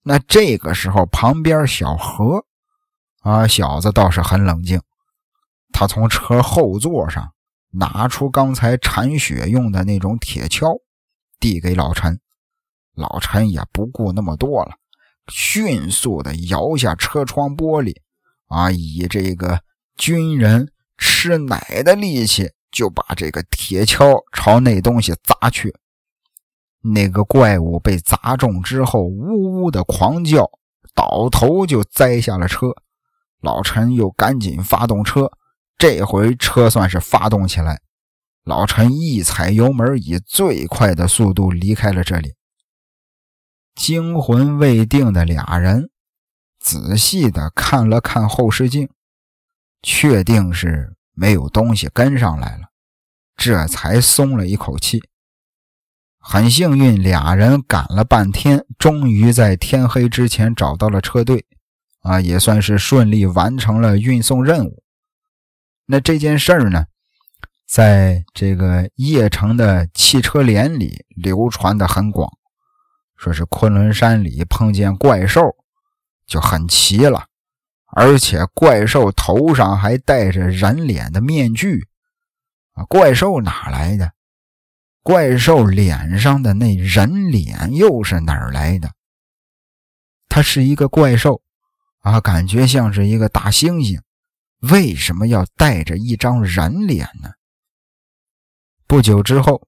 那这个时候，旁边小何啊，小子倒是很冷静，他从车后座上拿出刚才铲雪用的那种铁锹，递给老陈。老陈也不顾那么多了，迅速的摇下车窗玻璃。啊！以这个军人吃奶的力气，就把这个铁锹朝那东西砸去。那个怪物被砸中之后，呜呜的狂叫，倒头就栽下了车。老陈又赶紧发动车，这回车算是发动起来。老陈一踩油门，以最快的速度离开了这里。惊魂未定的俩人。仔细的看了看后视镜，确定是没有东西跟上来了，这才松了一口气。很幸运，俩人赶了半天，终于在天黑之前找到了车队，啊，也算是顺利完成了运送任务。那这件事儿呢，在这个邺城的汽车连里流传的很广，说是昆仑山里碰见怪兽。就很奇了，而且怪兽头上还戴着人脸的面具啊！怪兽哪来的？怪兽脸上的那人脸又是哪儿来的？它是一个怪兽啊，感觉像是一个大猩猩，为什么要带着一张人脸呢？不久之后，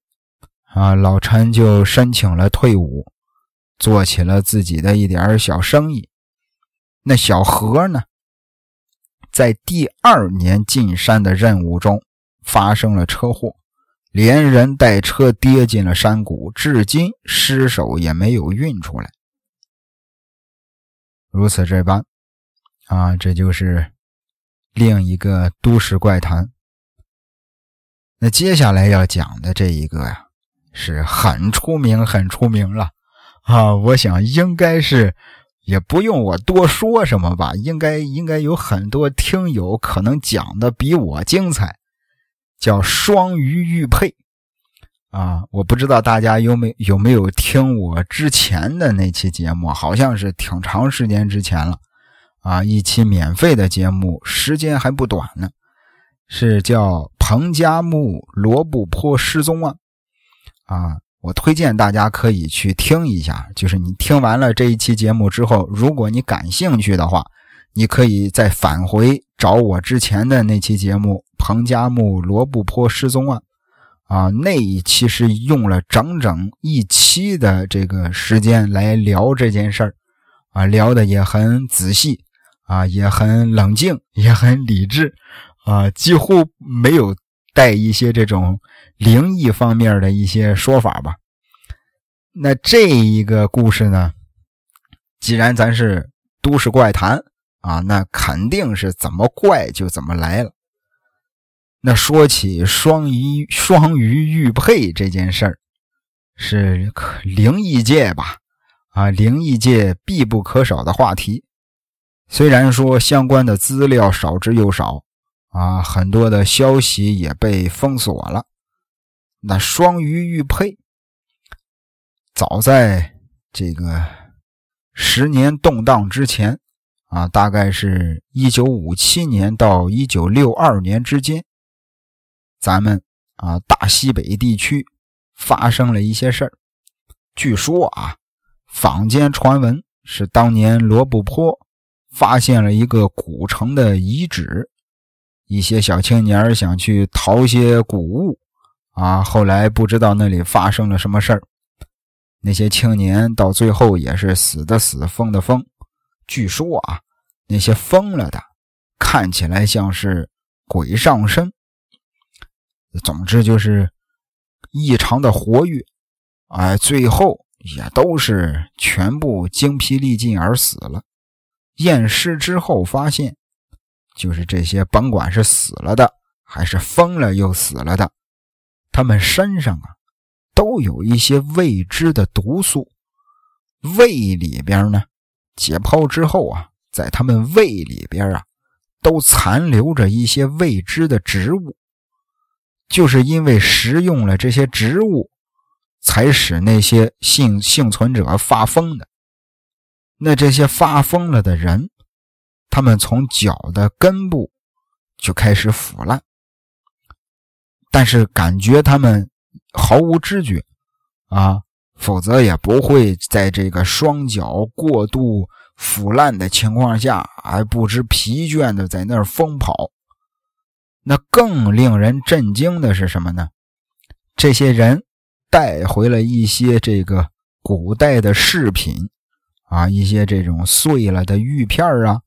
啊，老陈就申请了退伍，做起了自己的一点小生意。那小何呢，在第二年进山的任务中发生了车祸，连人带车跌进了山谷，至今尸首也没有运出来。如此这般，啊，这就是另一个都市怪谈。那接下来要讲的这一个呀，是很出名、很出名了啊！我想应该是也不用我多说什么吧，应该应该有很多听友可能讲的比我精彩，叫双鱼玉佩啊！我不知道大家有没有没有听我之前的那期节目，好像是挺长时间之前了啊，一期免费的节目，时间还不短呢。是叫彭加木罗布泊失踪案啊！我推荐大家可以去听一下。就是你听完了这一期节目之后，如果你感兴趣的话，你可以再返回找我之前的那期节目《彭加木罗布泊失踪案》啊，那一期是用了整整一期的这个时间来聊这件事儿啊，聊的也很仔细啊，也很冷静，也很理智。啊，几乎没有带一些这种灵异方面的一些说法吧？那这一个故事呢，既然咱是都市怪谈啊，那肯定是怎么怪就怎么来了。那说起双鱼双鱼玉佩这件事儿，是灵异界吧？啊，灵异界必不可少的话题。虽然说相关的资料少之又少。啊，很多的消息也被封锁了。那双鱼玉佩，早在这个十年动荡之前，啊，大概是一九五七年到一九六二年之间，咱们啊大西北地区发生了一些事儿。据说啊，坊间传闻是当年罗布泊发现了一个古城的遗址。一些小青年想去淘些谷物，啊，后来不知道那里发生了什么事儿。那些青年到最后也是死的死，疯的疯。据说啊，那些疯了的看起来像是鬼上身。总之就是异常的活跃，哎，最后也都是全部精疲力尽而死了。验尸之后发现。就是这些，甭管是死了的，还是疯了又死了的，他们身上啊，都有一些未知的毒素。胃里边呢，解剖之后啊，在他们胃里边啊，都残留着一些未知的植物。就是因为食用了这些植物，才使那些幸幸存者发疯的。那这些发疯了的人。他们从脚的根部就开始腐烂，但是感觉他们毫无知觉啊，否则也不会在这个双脚过度腐烂的情况下还不知疲倦的在那儿疯跑。那更令人震惊的是什么呢？这些人带回了一些这个古代的饰品啊，一些这种碎了的玉片啊。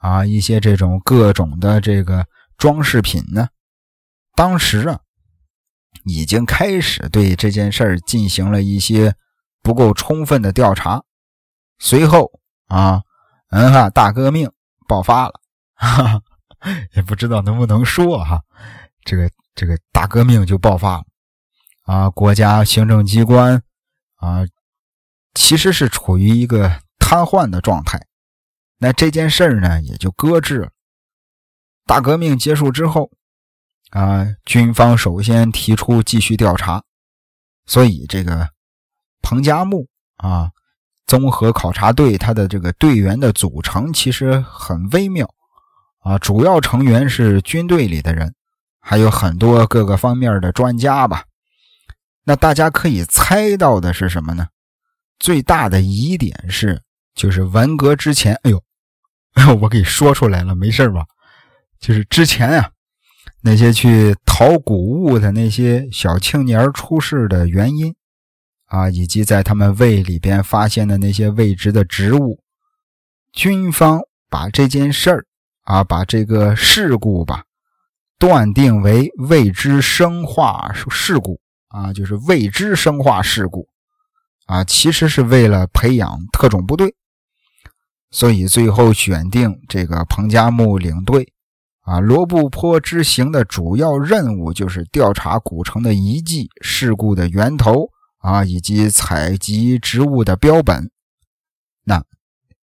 啊，一些这种各种的这个装饰品呢，当时啊，已经开始对这件事儿进行了一些不够充分的调查。随后啊，嗯哈，大革命爆发了，哈哈，也不知道能不能说哈，这个这个大革命就爆发了啊，国家行政机关啊，其实是处于一个瘫痪的状态。那这件事儿呢，也就搁置了。大革命结束之后，啊，军方首先提出继续调查，所以这个彭加木啊，综合考察队他的这个队员的组成其实很微妙啊，主要成员是军队里的人，还有很多各个方面的专家吧。那大家可以猜到的是什么呢？最大的疑点是，就是文革之前，哎呦。我给说出来了，没事吧？就是之前啊，那些去淘谷物的那些小青年出事的原因啊，以及在他们胃里边发现的那些未知的植物，军方把这件事儿啊，把这个事故吧，断定为未知生化事故啊，就是未知生化事故啊，其实是为了培养特种部队，所以最后选定这个彭加木领队啊，罗布泊之行的主要任务就是调查古城的遗迹、事故的源头啊，以及采集植物的标本。那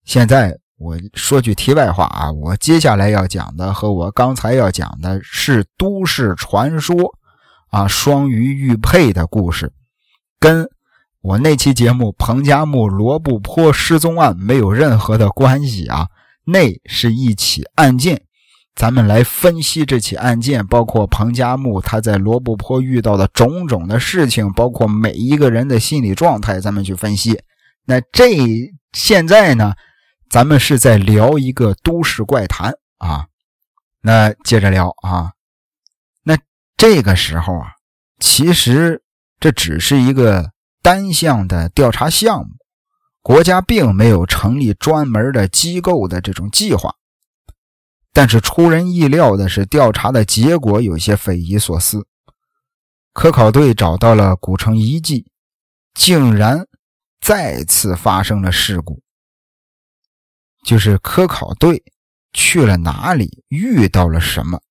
现在。我说句题外话啊，我接下来要讲的和我刚才要讲的是都市传说啊，双鱼玉佩的故事，跟我那期节目彭加木罗布泊失踪案没有任何的关系啊。那是一起案件，咱们来分析这起案件，包括彭加木他在罗布泊遇到的种种的事情，包括每一个人的心理状态，咱们去分析。那这现在呢？咱们是在聊一个都市怪谈啊，那接着聊啊，那这个时候啊，其实这只是一个单项的调查项目，国家并没有成立专门的机构的这种计划。但是出人意料的是，调查的结果有些匪夷所思。科考队找到了古城遗迹，竟然再次发生了事故。就是科考队去了哪里，遇到了什么？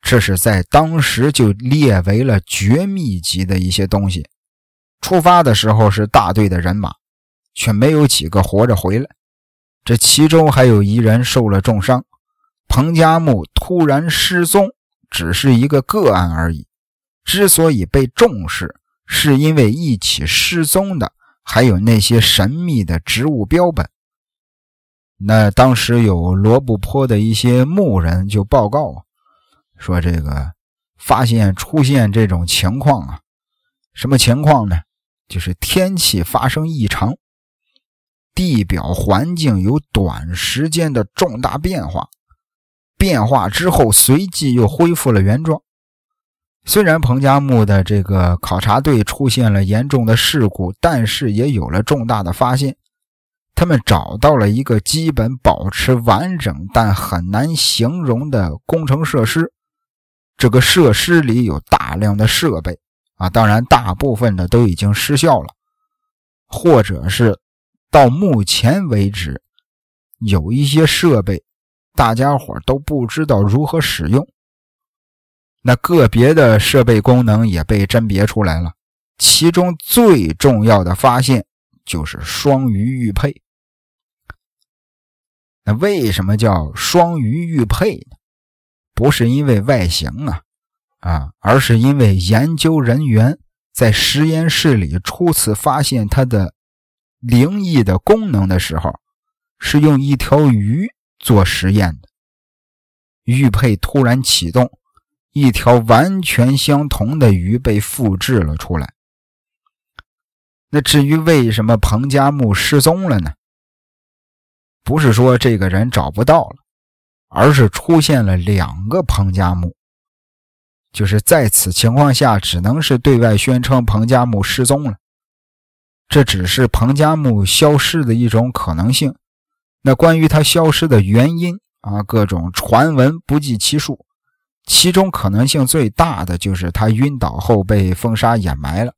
这是在当时就列为了绝密级的一些东西。出发的时候是大队的人马，却没有几个活着回来。这其中还有一人受了重伤。彭加木突然失踪，只是一个个案而已。之所以被重视，是因为一起失踪的还有那些神秘的植物标本。那当时有罗布泊的一些牧人就报告啊，说这个发现出现这种情况啊，什么情况呢？就是天气发生异常，地表环境有短时间的重大变化，变化之后随即又恢复了原状。虽然彭加木的这个考察队出现了严重的事故，但是也有了重大的发现。他们找到了一个基本保持完整但很难形容的工程设施。这个设施里有大量的设备啊，当然大部分的都已经失效了，或者是到目前为止有一些设备大家伙都不知道如何使用。那个别的设备功能也被甄别出来了，其中最重要的发现就是双鱼玉佩。那为什么叫双鱼玉佩呢？不是因为外形啊，啊，而是因为研究人员在实验室里初次发现它的灵异的功能的时候，是用一条鱼做实验的。玉佩突然启动，一条完全相同的鱼被复制了出来。那至于为什么彭加木失踪了呢？不是说这个人找不到了，而是出现了两个彭加木。就是在此情况下，只能是对外宣称彭加木失踪了。这只是彭加木消失的一种可能性。那关于他消失的原因啊，各种传闻不计其数。其中可能性最大的就是他晕倒后被风沙掩埋了。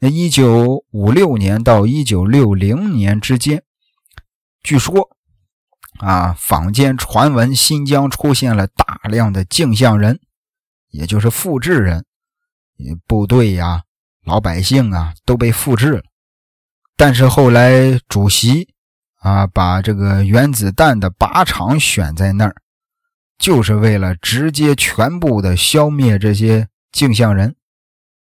那一九五六年到一九六零年之间。据说，啊，坊间传闻新疆出现了大量的镜像人，也就是复制人，部队呀、老百姓啊都被复制了。但是后来主席啊把这个原子弹的靶场选在那儿，就是为了直接全部的消灭这些镜像人。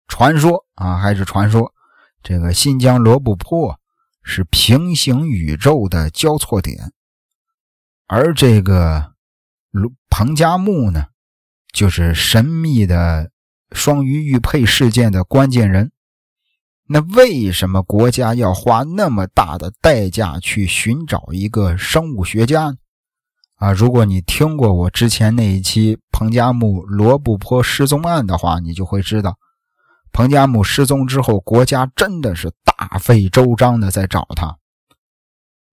传说啊，还是传说，这个新疆罗布泊。是平行宇宙的交错点，而这个彭加木呢，就是神秘的双鱼玉佩事件的关键人。那为什么国家要花那么大的代价去寻找一个生物学家呢？啊，如果你听过我之前那一期彭加木罗布泊失踪案的话，你就会知道。彭加木失踪之后，国家真的是大费周章的在找他。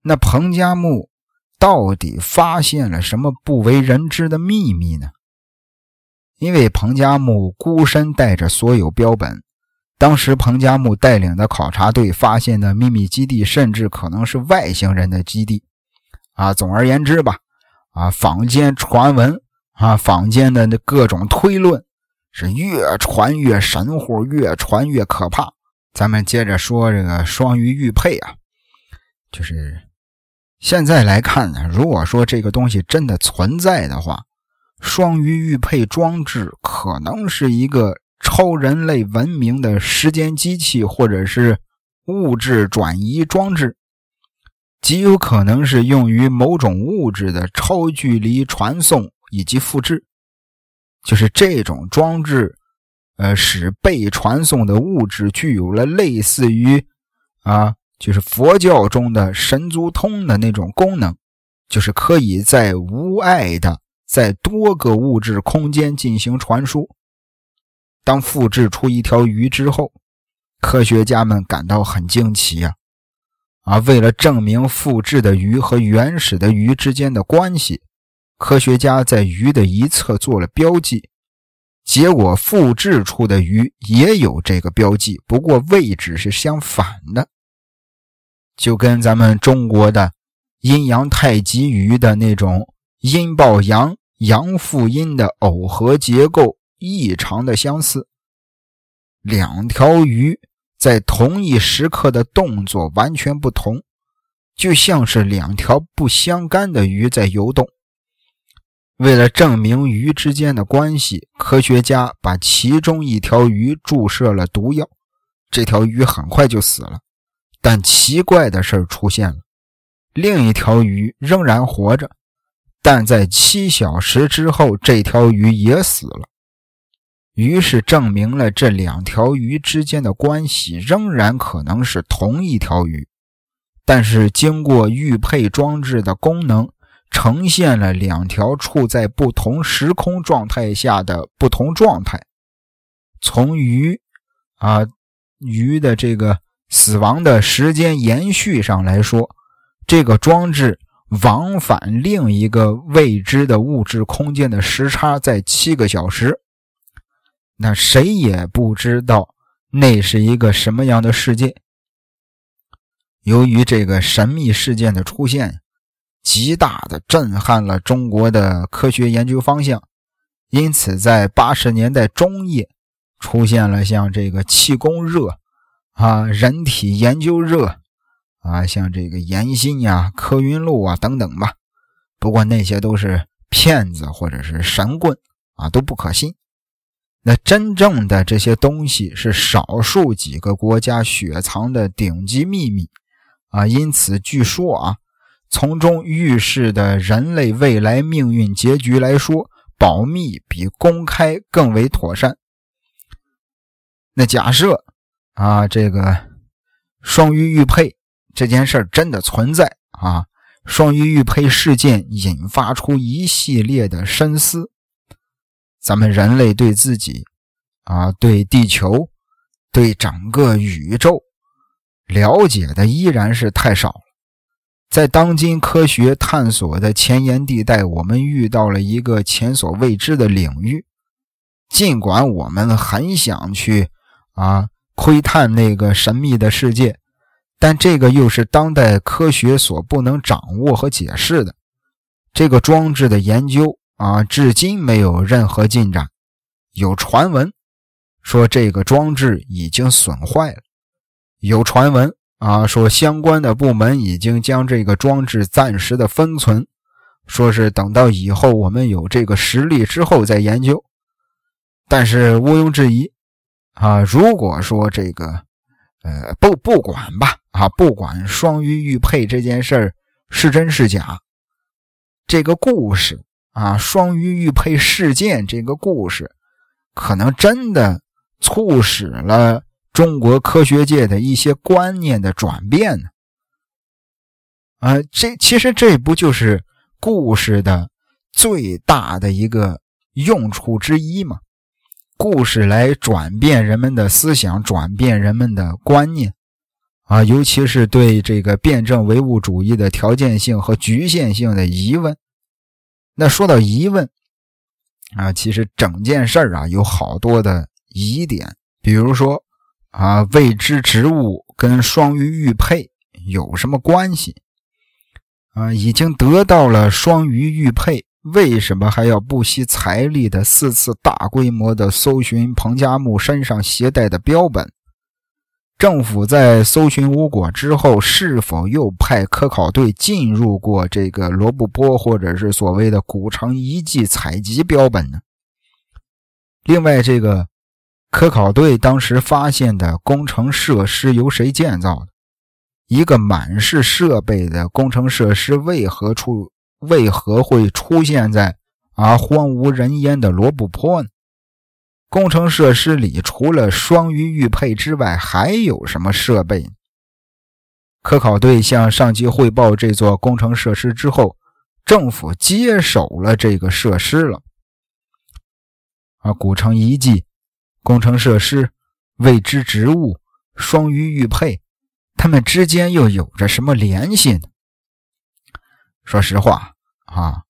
那彭加木到底发现了什么不为人知的秘密呢？因为彭加木孤身带着所有标本，当时彭加木带领的考察队发现的秘密基地，甚至可能是外星人的基地。啊，总而言之吧，啊，坊间传闻啊，坊间的那各种推论是越传越神乎，越传越可怕。咱们接着说这个双鱼玉佩啊，就是现在来看呢，如果说这个东西真的存在的话。双鱼玉佩装置可能是一个超人类文明的时间机器，或者是物质转移装置，极有可能是用于某种物质的超距离传送以及复制。就是这种装置，呃，使被传送的物质具有了类似于啊，就是佛教中的神足通的那种功能，就是可以在无碍的。在多个物质空间进行传输。当复制出一条鱼之后，科学家们感到很惊奇呀！啊，为了证明复制的鱼和原始的鱼之间的关系，科学家在鱼的一侧做了标记。结果，复制出的鱼也有这个标记，不过位置是相反的，就跟咱们中国的阴阳太极鱼的那种阴抱阳。阳复阴的耦合结构异常的相似，两条鱼在同一时刻的动作完全不同，就像是两条不相干的鱼在游动。为了证明鱼之间的关系，科学家把其中一条鱼注射了毒药，这条鱼很快就死了。但奇怪的事出现了，另一条鱼仍然活着。但在七小时之后，这条鱼也死了。于是证明了这两条鱼之间的关系仍然可能是同一条鱼，但是经过玉佩装置的功能，呈现了两条处在不同时空状态下的不同状态。从鱼啊鱼的这个死亡的时间延续上来说，这个装置。往返另一个未知的物质空间的时差在七个小时，那谁也不知道那是一个什么样的世界。由于这个神秘事件的出现，极大的震撼了中国的科学研究方向，因此在八十年代中叶出现了像这个气功热啊，人体研究热。啊，像这个岩心呀、柯云路啊等等吧，不过那些都是骗子或者是神棍啊，都不可信。那真正的这些东西是少数几个国家雪藏的顶级秘密啊，因此据说啊，从中预示的人类未来命运结局来说，保密比公开更为妥善。那假设啊，这个双鱼玉佩。这件事真的存在啊！双鱼玉佩事件引发出一系列的深思。咱们人类对自己啊，对地球，对整个宇宙了解的依然是太少了。在当今科学探索的前沿地带，我们遇到了一个前所未知的领域。尽管我们很想去啊窥探那个神秘的世界。但这个又是当代科学所不能掌握和解释的。这个装置的研究啊，至今没有任何进展。有传闻说这个装置已经损坏了，有传闻啊说相关的部门已经将这个装置暂时的封存，说是等到以后我们有这个实力之后再研究。但是毋庸置疑啊，如果说这个。呃，不不管吧，啊，不管双鱼玉佩这件事儿是真是假，这个故事啊，双鱼玉佩事件这个故事，可能真的促使了中国科学界的一些观念的转变呢。啊，这其实这不就是故事的最大的一个用处之一吗？故事来转变人们的思想，转变人们的观念，啊，尤其是对这个辩证唯物主义的条件性和局限性的疑问。那说到疑问啊，其实整件事儿啊有好多的疑点，比如说啊，未知植物跟双鱼玉佩有什么关系？啊，已经得到了双鱼玉佩，为什么还要不惜财力的四次大规模的搜寻彭加木身上携带的标本？政府在搜寻无果之后，是否又派科考队进入过这个罗布泊或者是所谓的古城遗迹采集标本呢？另外，这个科考队当时发现的工程设施由谁建造的？一个满是设备的工程设施为何出为何会出现在啊荒无人烟的罗布泊呢？工程设施里除了双鱼玉佩之外，还有什么设备？科考队向上级汇报这座工程设施之后，政府接手了这个设施了。啊，古城遗迹、工程设施、未知植物、双鱼玉佩。他们之间又有着什么联系呢？说实话啊，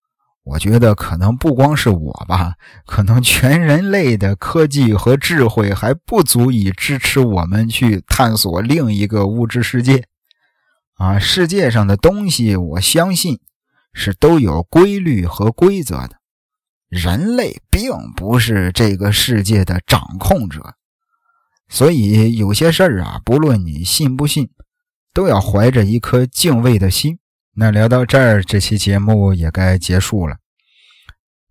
我觉得可能不光是我吧，可能全人类的科技和智慧还不足以支持我们去探索另一个物质世界。啊，世界上的东西，我相信是都有规律和规则的。人类并不是这个世界的掌控者。所以有些事儿啊，不论你信不信，都要怀着一颗敬畏的心。那聊到这儿，这期节目也该结束了。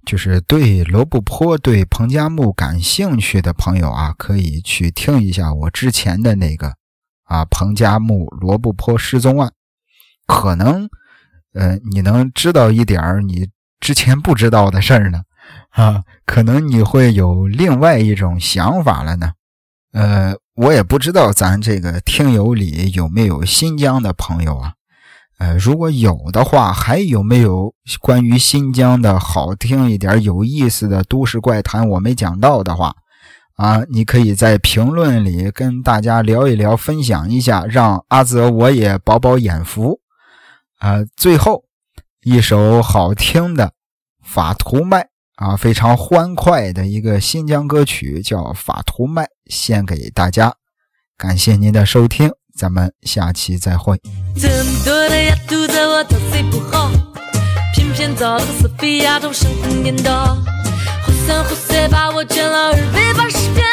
就是对罗布泊、对彭加木感兴趣的朋友啊，可以去听一下我之前的那个啊彭加木罗布泊失踪案，可能呃你能知道一点你之前不知道的事儿呢啊，可能你会有另外一种想法了呢。呃，我也不知道咱这个听友里有没有新疆的朋友啊？呃，如果有的话，还有没有关于新疆的好听一点、有意思的都市怪谈我没讲到的话啊？你可以在评论里跟大家聊一聊，分享一下，让阿泽我也饱饱眼福啊！最后一首好听的法图麦。啊，非常欢快的一个新疆歌曲，叫《法图麦》，献给大家。感谢您的收听，咱们下期再会。这么多的丫头在我陶醉不好，偏偏找了个死肥丫头神魂颠倒，活三活四把我卷了二百八十遍，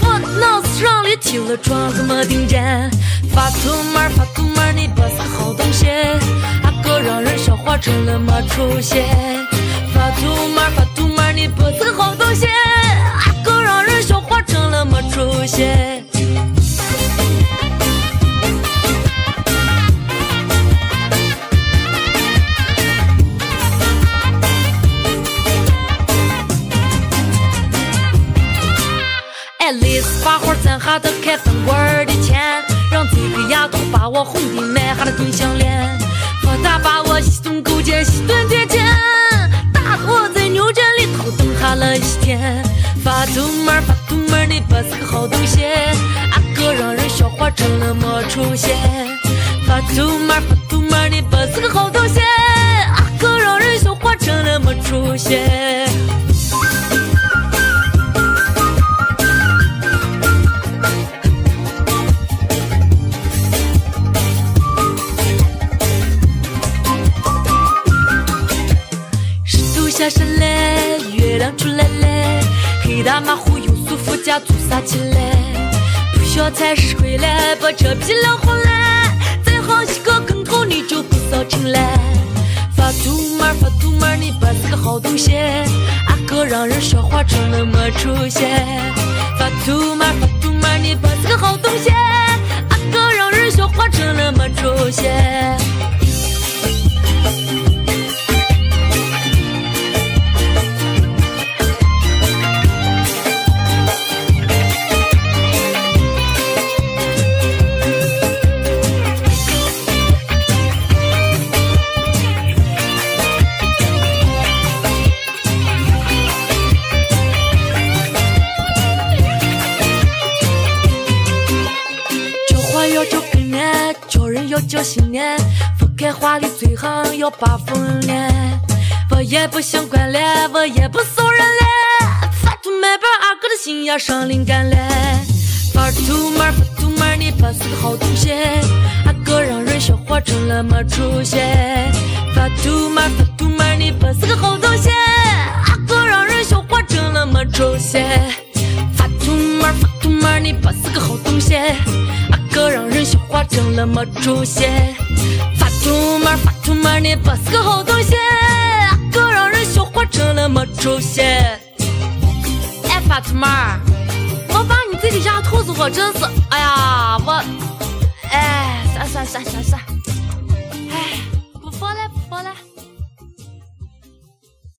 我脑子让里听了装个么顶针。法图麦，法图麦，你不是好东西，阿哥让人笑话成了没出息。法图麦，法图麦，你不是好东西，阿哥让人笑话成了没出息。把花攒下的开饭馆的钱，让这个丫头把我哄的买下了金项链，放大把我一顿勾践，西顿推荐。我在牛圈里头等哈了一天，发图妹发图妹你不是个好东西，阿哥让人笑话成了没出息。发图妹发图妹你不是个好东西，阿哥让人笑话成了没出息。出来嘞，黑大马忽悠苏副驾做啥去嘞？不小菜是回来，把车皮撂好嘞，再好几个跟头你就不扫清嘞。发图嘛发图嘛你不是个好东西，阿哥让人笑话成了没出息。发图嘛发图嘛你不是个好东西，阿哥让人笑话成了没出息。有救星年，分开花的最行要把风脸。我也不想管了，我也不送人了，发图买本二哥的心呀上灵感了。发图门发图门你不是个好东西，阿哥让人笑话成了没出息。发图门发图门你不是个好东西，阿哥让人笑话成了没出息。发图门发图门你不是个好东西，二哥让人笑话成了没出息。发图门发图门你不是个好东西。那个让人笑话成了没出息。哎，发图妹儿，我把你嘴里压兔子，我真是，哎呀，我，哎，算算算算算，哎，不说了不说了。